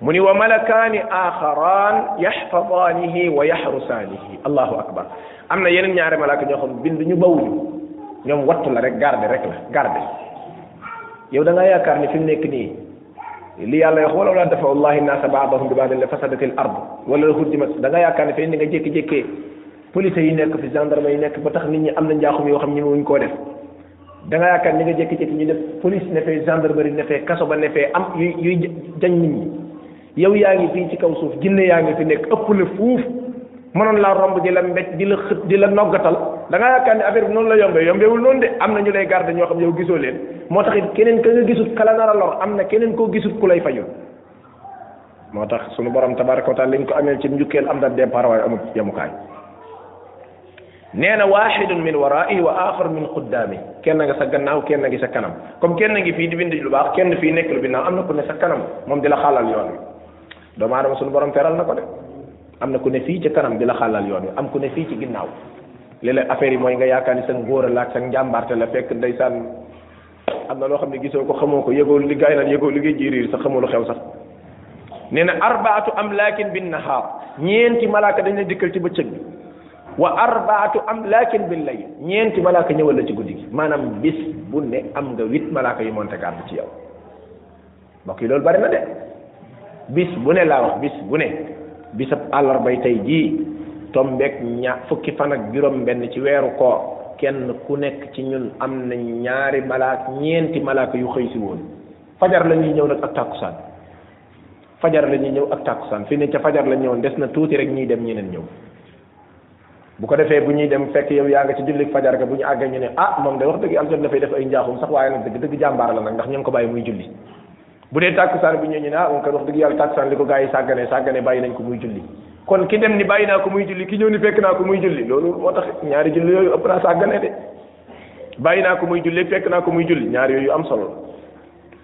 mu ni wa malakaani axaraan yaxfadaanihi wa yaxrusaanihi allahu akbar am na yeneen ñaari malaaka ñoo xam bind ñu bawuñu ñoom wattu la rek garde rek la garde yow da ngaa yaakaar ni fi mu nekk nii li yàlla wax wala wala dafa wallahi naasa baadahum bi baadin la fasadatil ard wala la huddimat da nga yaakaar ne fi ni nga jékki-jékkee police yi nekk fi gendarme yi nekk ba tax nit ñi am na njaaxum yoo xam ñi wuñ koo def da nga yaakaar ni nga jékki-jékki ñu ne police ne fee gendarmerie ne fee kaso ba ne fee am yuy yuy jañ nit ñi yow yaa ngi fii ci kaw suuf jinne yaa ngi fi nekk ëpp la fuuf mënoon laa romb di la mbéj di la xët di la noggatal da nga yaakaar ne affaire bi noonu la yombee yombeewul noonu de am na ñu lay garder ñoo xam yow gisoo leen moo tax it keneen ka nga gisut kala nar a lor am na keneen koo gisut ku lay fajul moo tax sunu borom tabaraka wa taala liñ ko amee ci njukkeel am na départ waaye amul yemukaay nee na waaxidun min waraa'ihi wa aaxar min quddaami kenn nga sa gannaaw kenn ngi sa kanam comme kenn ngi fii di bind lu baax kenn fii nekk lu ginnaaw am na ku ne sa kanam moom di la xàllal yoon wi doomu aadama suñu borom teral na ko de am na ku ne fii ci kanam di la xàllal yoon wi am ku ne fii ci ginnaaw léeg-léeg affaire yi mooy nga yaakaar ni sa ngóor la ak sa njàmbaarte la fekk ndeysaan am na loo xam ne gisoo ko xamoo ko yëgoo li gaay naan yëgoo li ngay jiiriir sax xamoo lu xew sax nee na arbaatu amlaakin bin nahaar ñeenti malaaka dañ la dikkal ci bëccëg bi wa arbaatu amlaakin bil layl ñeenti malaaka ñëwal la ci guddi gi maanaam bis bu ne am nga huit malaaka yu monte garde ci yow mbokk yi loolu bari na de bis bu ne laa wax bis bu ne bisab àllarbay tey jii tombeek ña fukki fan ak juróom benn ci weeru koor kenn ku nekk ci ñun am na ñaari malaak ñeenti malaaka yu xëy si woon fajar la ñuy ñëw nag ak tàkkusaan fajar la ñuy ñëw ak tàkkusaan fii ne ca fajar la ñëwoon des na tuuti rek ñuy dem ñeneen ñëw bu ko defee bu ñuy dem fekk yow yaa nga ci julli fajar ga bu ñu àggee ñu ne ah moom de wax dëgg yàlla jot na fay def ay njaaxum sax waaye nag dëgg dëgg jàmbaar la nag ndax ñu ngi ko bàyyi muy julli bu dee tàkkusaan bu ñëwee ñu ne ah moom kat wax dëgg yàlla tàkkusaan li ko gaa yi sàggane sàggane bàyyi nañ ko muy julli kon ki dem ni bàyyi naa ko muy julli ki ñëw ni fekk naa ko muy julli loolu moo tax ñaari julli yooyu ëpp naa sàggane de bàyyi naa ko muy julli fekk naa ko muy julli ñaari yooyu am solo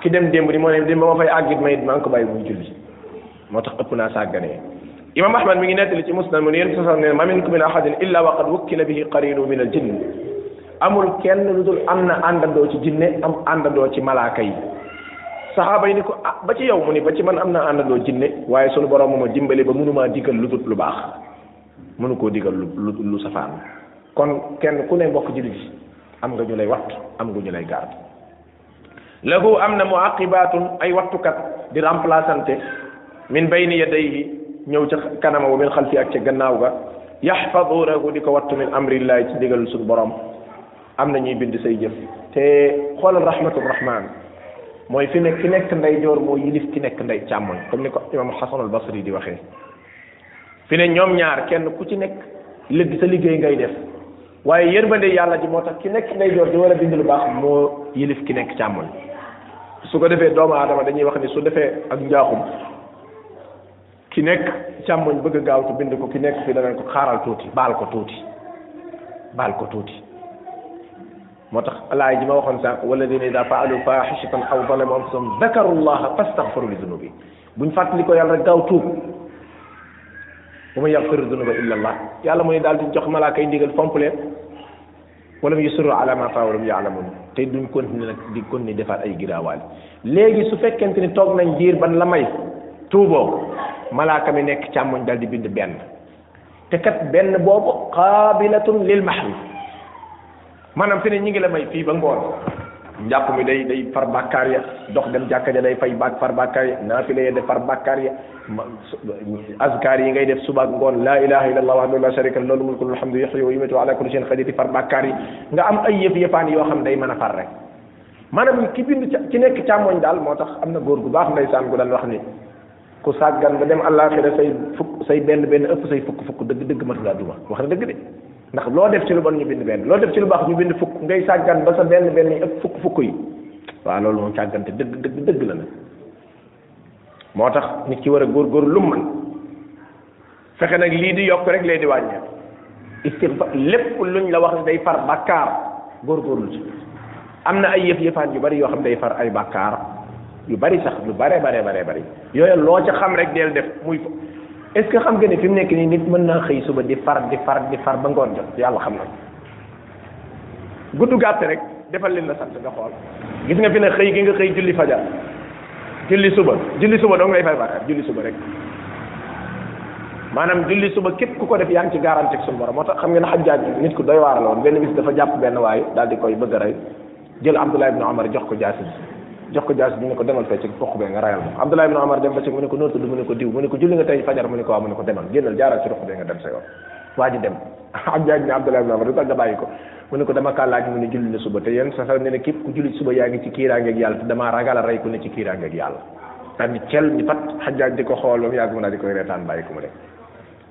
ki dem démb ni moo ne démb ma fay àggit ma it maa ngi ko bàyyi muy julli moo tax ëpp naa sàgganee imam ahmad mi ngi nettali ci musnad mu ne yéen sasam ne ma minkum min ahadin illa wa qad wukkila bihi qarinu min al jinn amul kenn lu dul am na àndandoo ci jinne am àndandoo ci malaaka yi saxaaba yi ni ko ah ba ci yow mu ni ba ci man am na àndandoo jinne waaye sunu borom mooma dimbali ba mënumaa digal lu dul lu baax mënu koo digal lu lu lu safaan kon kenn ku ne mbokk jullit yi am nga ñu lay wattu am nga ñu lay garde lahu am na muaqibatun ay wattukat di remplaçante min bayni yadayhi ñëw ca kanama wa min xalfi ak ca gannaaw ga yaxfadunahu di ko wattu min amrillahi ci ndigalul suñu borom am na ñuy bind say jëf te xoolal rahmatul rahman mooy fi nekk ki nekk nday joor moo yilif ki nekk nday càmmoñ comme ni ko imam xasanul basri di waxee fi ne ñoom ñaar kenn ku ci nekk léegi sa liggéey ngay def waaye yërmande yàlla ji moo tax ki nekk nay joor di war a bind lu baax moo yilif ki nekk càmmoñ su ko defee doomu aadama dañuy wax ni su defee ak njaaxum ki nekk càmmoñ bëgg a gaawtu bind ko ki nekk fi danañ ko xaaral tuuti baal ko tuuti baal ko tuuti moo tax laay ji ma waxoon sànq walladina ida faalu faaxishatan aw zalamu anfusahum dakaru llaha fastaxfaru li dunubi buñ fàttali ko yàlla rek gaaw tuub wa man yaxfiru dunuba illa allah yàlla mu ne daal di jox malaaka yi ndigal fomp leen wala yusiru ala ma faawalam yaalamun te duñ continuer nag di continuer defaat ay giraawaal léegi su fekkente ni toog nañ diir ban la may tuuboo malaaka mi nekk càmmoñ daal di bind benn te kat benn boobu qaabilatun lil mahwi maanaam fi ne ñi ngi la may fii ba ngoon njàpp mi day day far bàkkaar ya dox dem jàkka ja day fay bàkk far bàkkaar ya naafila ya day far bàkkaar ya azkaar yi ngay def suba ak ngoon laa ilaha illa allah wahdahu la sharika lahu mulku wa hamdu yuhyi wa yumiitu ala kulli shay'in qadir di far bàkkaar yi nga am ay yëf yëfaan yoo xam day mën a far rek maanaam ki bind ci nekk càmmoñ daal moo tax am na góor gu baax ndeysaan gu daan wax ni ku sàggan ba dem àllaaxira say fukk say benn benn ëpp say fukk fukk dëgg dëgg mat laa duma wax na dëgg de ndax loo def ci lu bon ñu bind benn loo def ci lu baax ñu bind fukk ngay sàggan ba sa benn benn yi ëpp fukk fukk yi waaw loolu moom sàggante dëgg dëgg dëgg la nag moo tax nit ki war a góorgóorlu lu mu mën fexe nag lii di yokk rek lee di wàññi istighfar lépp luñ la wax day far bàkkaar góorgóorlu ci am na ay yëf yëfaan yu bari yoo xam day far ay bàkkaar yu bari sax yu bare bare bare bari yooyu loo ca xam rek deel def muy est ce que xam nga ne fi mu nekk nii nit mën naa xëy suba di far di far di far ba ngoon jot yàlla xam na gudd gàtt rek defal leen la sant nga xool gis nga fi ne xëy gi nga xëy julli fajar julli suba julli suba dong ngay fay bàkkaar julli suba rek maanaam julli suba képp ku ko def yaa ngi ci garanti suñu borom moo tax xam ngeen xajjaaj nit ku doy waar la woon benn bis dafa jàpp benn waay daal di koy bëgg a rey jël Abdullah ibn Omar jox ko jaasi jox ko jaasi bi ne ko demal fee ci poq bee nga rayal ma Abdullah ibn Omar dem ba ci mu ne ko noo tudd mu ne ko diw mu ne ko julli nga tey fajar mu ne ko waaw mu ne ko demal génnal jaaral ci ruq bee nga dem sa yoon waa ji dem Abdullah ibn Abdullah ibn Umar lu tax nga bàyyi ko mu ne ko dama kaa laaj mu ne julli na suba te yéen sa sax ne ne képp ku julli suba yaa ngi ci kiiraangeeg yàlla te damaa ragal a rey ku ne ci kiiraangeeg yàlla daal di cel ñu fat xajaaj di ko xool ba mu yàgg mu daal di koy reetaan bàyyi ko mu dem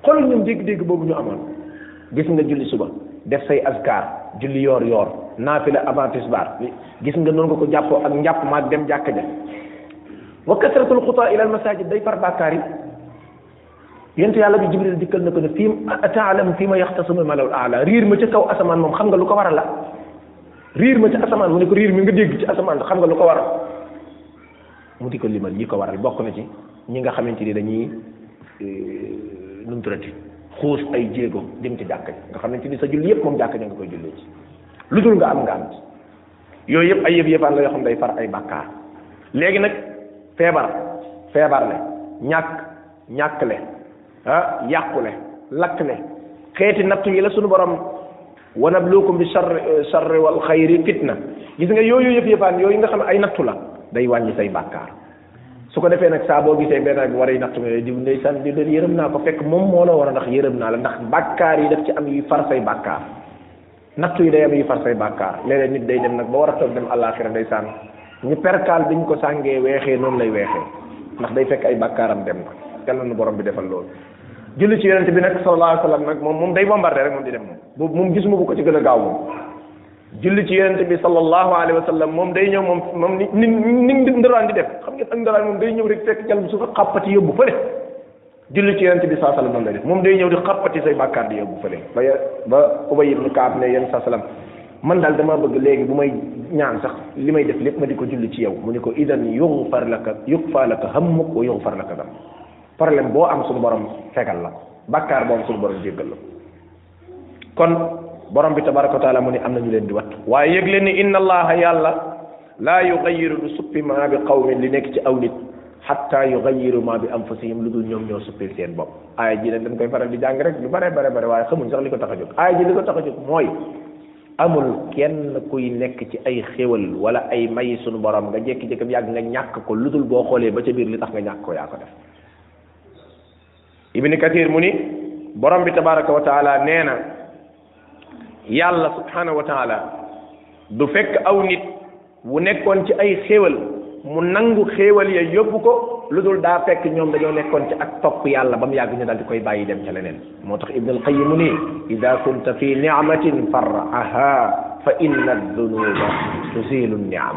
xoolal ñoom dégg-dégg boobu ñu amoon gis nga julli suba def say askar julli yoor yoor naafila avant tisbaar gis nga noonu nga ko jàppoo ak njàpp maag dem jàkka ja wa kasratul xutaa ila al masajid day far bàkkaar yi yent yàlla bi jibril dikkal na ko ne fii taalam fii ma yaxtasumul malawul aala riir ma ca kaw asamaan moom xam nga lu ko waral la riir ma ca asamaan mu ne ko riir mi nga dégg ci asamaan xam nga lu ko waral mu di ko limal yi ko waral bokk na ci ñi nga xamante ni dañuy euh, nu mu turati xuus ay jéego jëm ci jàkka ji nga xamante ni sa julli yëpp moom jàkka ja nga koy jullee ci lu dul nga am ngànt yooyu yëpp ay yëf yëfaan la yoo xam day far ay bàkkaar léegi nag feebar feebar le ñàkk ñàkk le ah yàqu le lakk le xeeti nattu yi la suñu borom wa nabluukum bi charri charri wal xayri fitna gis nga yooyu yëf yëfaan yooyu nga xam ay nattu la day wàññi say bàkkaar su ko defee nag saa boo gisee benn ak war a natt mi diw ndeysaan di leen yërëm naa ko fekk moom moo la war a ndax yërëm naa la ndax bàkkaar yi daf ci am yuy far say bàkkaar nattu yi day am yu far say bàkkaar léeg-léeg nit day dem nag ba war a toog dem àllaaxira day sànn ñu perkaal biñ ko sàngee weexee noonu lay weexee ndax day fekk ay bàkkaaram dem ko yàlla na borom bi defal loolu julli ci yonente bi nag sallallahu alayhi wa sallam nag moom moom day bombardé rek moom di dem moom boobu moom gisuma bu ko ci gën a gaaw moom julli ci yonente bi sallallahu alayhi wa sallam moom day ñëw moom moom ni ni ni ndoraan di def xam ngeen ak ndoraan moom day ñëw rek fekk jal bu suufa xàppati yóbbu fële julli ci yonent bi saa sallam noonu lay def moom day ñëw di xappati say bàkkaar di yóbbu fële ba ya ba Ubay ibn Kaab ne yéen saa sallam man daal dama bëgg léegi bu may ñaan sax li may def lépp ma di ko julli ci yow mu ni ko idan yughfar laka yughfar laka hammuk wa yughfar laka dam problème boo am suñu borom fegal la ko bàkkaar boo am suñu borom jéggal la ko kon borom bi tabaraka taala mu ni am nañu leen di wat waaye yëg leen ni inna allaha yàlla laa yugayiru du suppi maa bi qawmin li nekk ci aw nit xatta yugayiru maa bi anfusihim lu dul ñoom ñoo suppil seen bopp aaya ji nag dañ koy faral di jàng rek lu bare bare bare waaye xamuñ sax li ko tax a jóg aaya ji li ko tax a jóg mooy amul kenn kuy nekk ci ay xéwal wala ay may sunu borom nga jékki-jékki yàgg nga ñàkk ko lu dul boo xoolee ba ca biir li tax nga ñàkk ko yaa ko def ibni kathir mu ni borom bi tabaraka wa taala nee na yàlla subhanahu wa taala du fekk aw nit wu nekkoon ci ay xéewal mu nangu xéewal ya yóbbu ko lu dul daa fekk ñoom dañoo nekkoon ci ak topp yàlla ba mu yàgg ñu daal di koy bàyyi dem ca leneen moo tax ibn alqayim mu ni ida kunta fi niamatin farraha fa inna dunuba tuzilu niam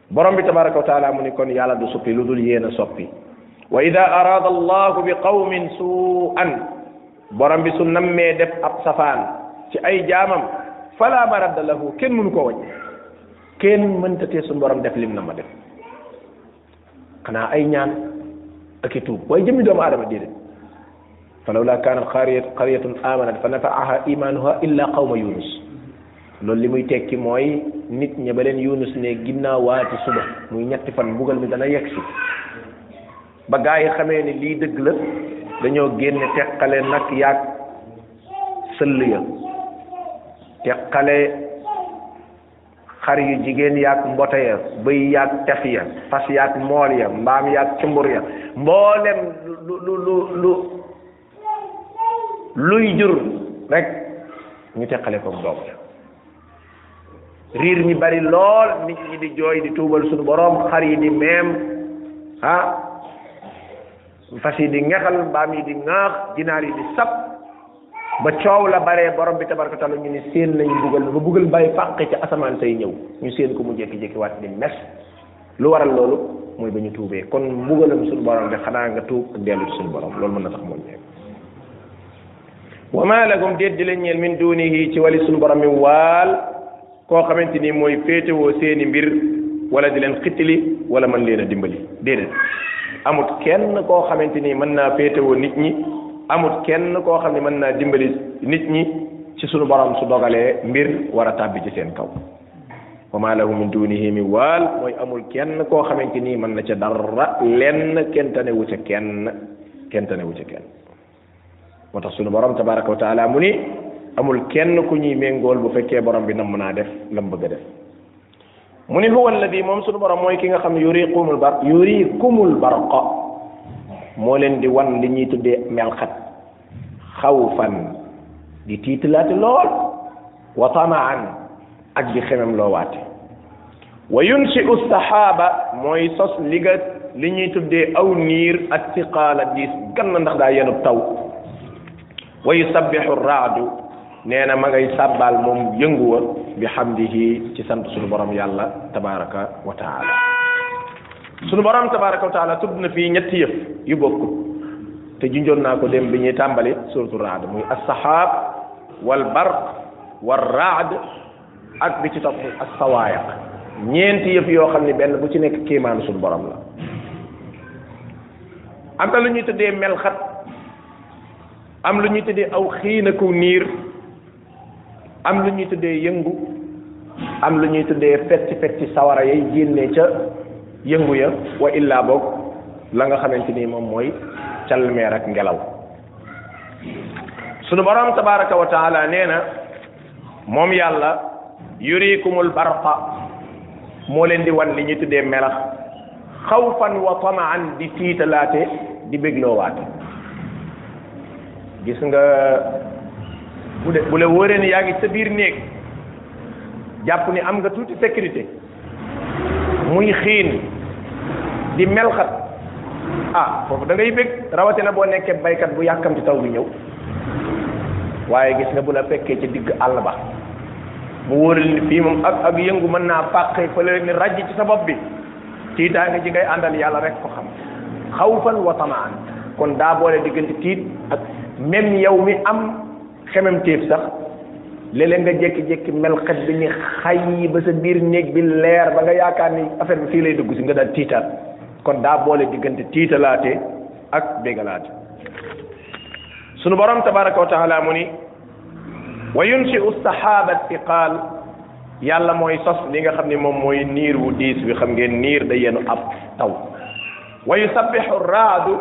borom bi tabaraka wa taala mu ni kon yàlla du soppi lu dul yéen a soppi wa ida araada allahu bi qawmin suan borom bi su nammee def ab safaan ci ay jaamam fala maradda lahu kenn mënu ko wañ kenn mënta tee suñu borom def lim na ma def xanaa ay ñaan ak i tuub waaye jëmmi doomu aadama déedéet falawla kaanat qaryat qaryatun amanat fa nafaaha imanuha illa qawma yunus loolu li muy tekki mooy nit ña ba leen yunus ne ginnaaw waati suba muy ñetti fan mbugal mi dana yegg si ba gaa yi xamee ne lii dëgg la dañoo génne teqale nag yaag sëll ya teqale xar yu jigéen yaag mbota ya bëy yaag tef ya fas yaag mool ya mbaam yaag cumbur ya mboolem lu lu lu lu luy jur rek ñu teqale ko doom ya riir mi bari lool nit ñi di jooy di tuubal suñu borom xar yi di meem ah fas yi di ngexal mbaam yi di ŋaax ginaar yi di sab ba coow la baree borom bi tabaraka taala ñu ni seen nañ bugal ba bugal bàyyi fàqe ci asamaan say ñëw ñu seen ko mu jékki-jékki waat di mes lu waral loolu mooy ba ñu tuubee kon mbugalam suñu borom de xanaa nga tuub ak dellu ci suñu borom loolu mën na tax mooñ nekk wa ma lakum déet di leen ñeel min dunihi ci wali suñu borom mi waal koo xamante ni mooy féetewoo seeni mbir wala di leen xittili wala mën leen a dimbali déedéet amut kenn koo xamante ni mën naa féetewoo nit ñi amut kenn koo xam ne mën naa dimbali nit ñi ci sunu borom su dogalee mbir war a tàbbi ci seen kaw wa ma lahu min dunihi min waal mooy amul kenn koo xamante ni mën na ca dara lenn kenn tanewu ca kenn kenn tanewu ca kenn moo tax sunu borom tabaraka wa taala mu ni amul kenn ku ñuy méngool bu fekkee borom bi namm naa def lam bëgg a def mu ni huwa alladi moom sunu borom mooy ki nga xam ne yuriqumul bar yuriqumul barqa moo leen di wan li ñuy tuddee melxat xawfan di tiitalaati lool wa tamaan ak di xemem loo waate wa yunsi u saxaaba mooy sos li nga li ñuy tuddee aw niir ak siqaala diis gann ndax daa yenub taw wa yusabbihu raadu nee na ma ngay sàbbaal moom yënguwa bi hamdihi ci sant suñu borom yàlla tabaraka wa taala suñu borom tabaraka wa taala tudd na fii ñetti yëf yu bokkut te junjoon naa ko dem bi ñuy tàmbali suratu raad muy assahaab wal barq war raad ak bi ci topp ak sawaayaq ñeenti yëf yoo xam ne benn bu ci nekk kéemaanu suñu borom la am na lu ñuy tëddee melxat am lu ñuy tëddee aw xiin ak niir am lu ñuy tëddee yëngu am lu ñuy tëddee fecc fecc sawara yay génnee ca yëngu ya wa illaa boog la nga xamante ni moom mooy calmeer ak ngelaw sunu borom tabaraka wa taala nee na moom yàlla yurikumul barqa moo leen di wan li ñu tuddee melax xawfan wa tamaan di tiitalaate di bégloowaate gis nga bu de bu la wóoree ni yaa ngi sa biir néeg jàpp ni am nga tuuti sécurité muy xiin di melxat ah foofu da ngay bég rawatina boo nekkee baykat bu yàkkamti taw bi ñëw waaye gis nga bu la fekkee ci digg àll ba mu wóoral ni fii moom ak ak yëngu mën naa fàqee fële ni rajj ci sa bopp bi tiitaange ji ngay àndal yàlla rek ko xam xawfan wa tamaan kon daa boole diggante tiit ak même yow mi am xemem téef sax léeg-léeg nga jékki-jékki mel xet bi ni xay ba sa biir néeg bi leer ba nga yaakaar ni affaire bi fii lay dugg si nga daal tiital kon daa boole diggante tiitalaate ak bégalaate sunu borom tabaraka wa taala mu ni wa yunsiu sahaba tiqaal yàlla mooy sos li nga xam ne moom mooy niir wu diis bi xam ngeen niir da yenu ab taw wa yusabbihu raadu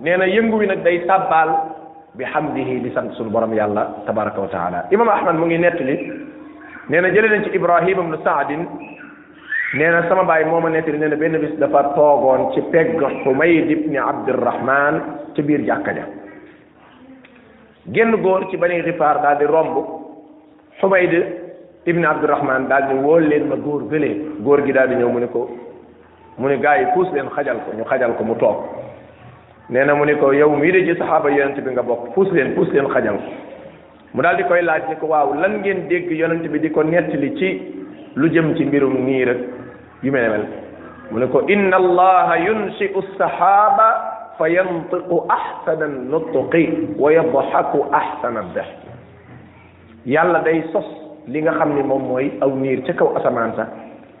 nee na yëngu wi nag day sàbbaal bi hamdihi di sant sunu borom yàlla tabaraka wa taala imam ahmad mu ngi nettali nee na jëlee nañ ci ibrahima ibnu saadin nee na sama baay moo ma nettali nee na benn bis dafa toogoon ci pegg xumayd ibni abdirahman ci biir jàkka ja génn góor ci bani rifaar daal di romb xumayd ibni abdirahman daal di wóol leen ma góor gëlee góor gi daal di ñëw mu ne ko mu ni gaa yi puus leen xajal ko ñu xajal ko mu toog nee na mu ni ko yow mii de ci saxaaba yonent bi nga bokk puus leen puus leen xajal ko mu daal di koy laaj ni ko waaw lan ngeen dégg yonent bi di ko nettali ci lu jëm ci mbirum niir ak yu mel mel mu ne ko inna allaha yunsiu sahaba fa yantiqu ahsana nutqi wa yadhaku ahsana dahk yàlla day sos li nga xam ni moom mooy aw niir ca kaw asamaan sa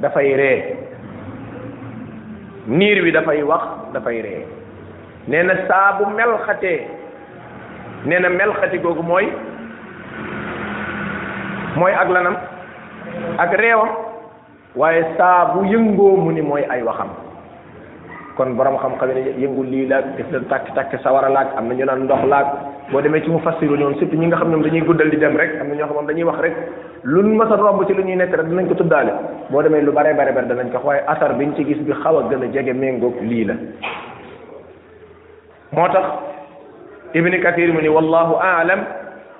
dafay ree niir wi dafay wax dafay ree nee na saa bu melxatee nee na melxati googu mooy mooy ak lanam ak reewam waaye saa bu yëngoo mu ni mooy ay waxam kon borom xam-xam ne yëngu lii laag def leen tàkk tàkk sawara laag am na ñu naan ndox laag boo demee ci mu fassiru ñoom surtout ñi nga xam ne dañuy guddal di dem rek am na ñoo xam dañuy wax rek lu mas a romb ci lu ñuy nekk rek dinañ ko tuddaale boo demee lu bare bare bare danañ ko waaye asar biñ ci gis bi xaw a gën a jege méngoog lii la moo tax ibni kathir mu ni wallahu aalam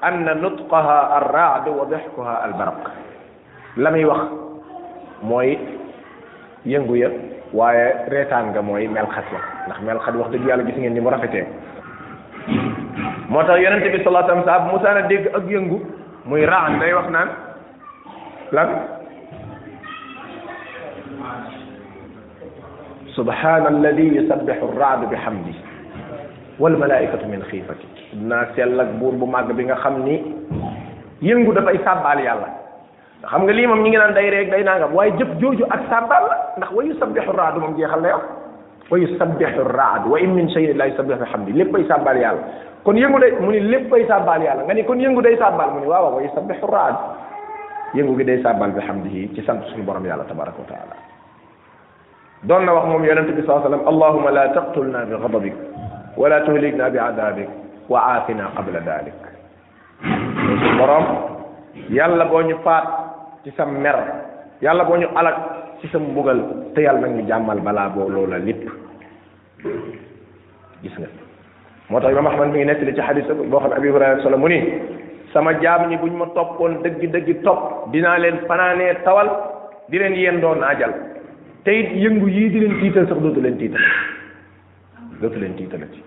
anna nutqaha arraad wa dixkuha albaraq la muy wax mooy yëngu ya waaye reetaan nga mooy melxat ya ndax melxat wax dëgg yàlla gis ngeen ni mu rafetee moo tax yonente bi sallallahu alayhi wasallam musaana dégg ak yëngu muy raan day wax naan lan subhaana alladi yusabbihu raadu bi hamdi wal malaikatu min xiifati naa sell ak buur bu màgg bi nga xam ni yëngu dafay sàbbaal yàlla xam nga lii moom ñi ngi naan day reeg day nangam waaye jëf jooju ak sàbbaal la ndax wa yusabbihu raadu moom jeexal lay wax wa yusabbihu raadu wa in min shay'in la yusabbihu bi hamdi léppay sàbbaal yàlla kon yëngu day mu ni léppay sàbbaal yàlla nga ni kon yëngu day sàbbaal mu ni waaw waaw wa yusabbihu raadu yëngu gi day sàbbaal bi hamdihi ci sant suñu borom yàlla tabaraka wa taala doon na wax moom yonente bi saa sallam allahuma la taqtulna bi ghadabik wala tuhlikna bi adabik wa aafina qabla dalik suñu borom yàlla boo ñu faat ci sa mer yàlla boo ñu alak ci sa mbugal te yàlla nag ñu jàmmal balaa boo loola lépp gis nga moo tax imam ahmad mi ngi nettali ci xadis boo xam abi hurayra solo mu ni sama jaam ñi buñ ma toppoon dëgg dëgg topp dinaa leen fanaanee tawal di leen yendoo naajal te it yëngu yii di leen tiital sax dootu leen tiital dootu leen tiital ci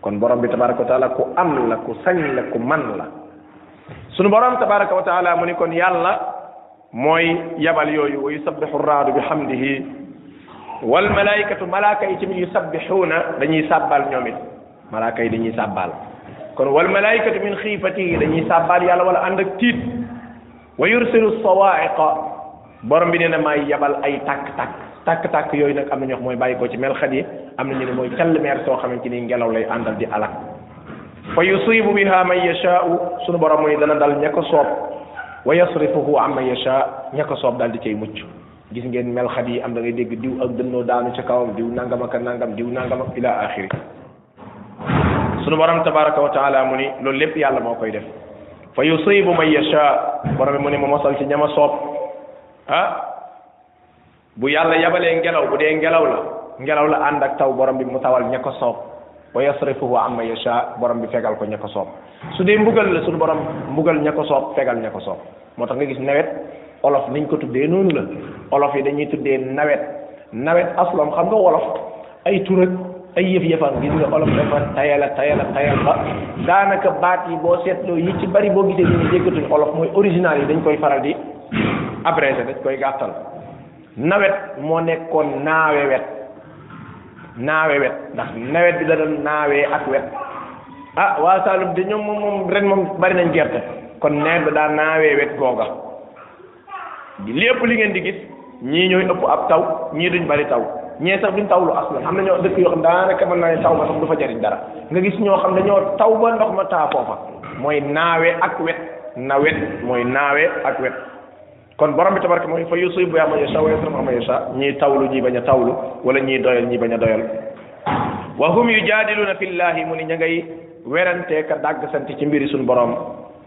kon borom bi tabaraka wa taala ku am la ku sañ la ku man la sunu borom tabaraka wa taala mu ni kon yàlla mooy yabal yooyu wa yusabbihu raadu bi hamdihi wal malaikatu malaaka yi tamit yusabbixuuna dañuy sàbbaal ñoom it malaaka yi dañuy sàbbaal kon wal malaikatu min xiifatihi dañuy sàbbaal yàlla wala ànd ak tiit wa yursilu sawaa'iqa borom bi nee na maay yabal ay tàkk-tàkk tàkk-tàkk yooyu nag am na ñoo mooy bàyyi ko ci melxat yi am na ñu ne mooy call meer soo xamante ni ngelaw lay àndal di alak fa yusibu biha man yashaau sunu borom mu ni dana dal ña ko soob wa yasrifuhu amma yasha ña ko soob daal di cay mucc gis ngeen mel xat yi am da ngay dégg diw ak dënnoo daanu ca kawam diw nangam ak nangam diw nangam ak ila axiri sunu borom tabaraka wa taala mu ni loolu lépp yàlla moo koy def fa yusibu man yasha borom mu ni ma mosal ci ñama soob ah bu yàlla yabalee ngelaw bu dee ngelaw la ngelaw la ànd ak taw borom bi mu tawal ña ko soob wa yasrifuhu amma yasha borom bi fegal ko ña ko soob su dee mbugal la suñu borom mbugal ña ko soob fegal ña ko soob moo tax nga gis nawet olof niñ ko tuddee noonu la olof yi dañuy tuddee nawet nawet aslam xam nga wolof ay tur ak ay yëf yëfaan gis nga olof dafa tayal a tayal a tayal ba daanaka baat yi boo seetloo yi ci bari boo gisee ñu ne déggatuñ olof mooy original yi dañ koy faral di abrégé dañ koy gàttal nawet moo nekkoon naawe wet naawe wet ndax nawet bi da doon naawee ak wet ah waa Saalum de ñoom moom moom ren moom bari nañ gerte kon nawet bi daa naawee wet googa lépp li ngeen di gis ñii ñooy ëpp ab taw ñii duñ bari taw ñee sax duñ taw lu aslan am na ñoo dëkk yoo xam daanaka mën naa ne taw ba sax du fa jariñ dara nga gis ñoo xam dañoo taw ba ndox ma taa foofa mooy naawe ak wet nawet mooy naawe ak wet kon borom bi tabaraka mooy fa yusibu yaa man yasha wa yasrif man yasha ñii tawlu ñii bañ a tawlu wala ñii doyal ñii bañ a doyal wa hum yujadiluna fillahi mu ni ña ngay werantee ka dàgg sant ci mbiri suñu borom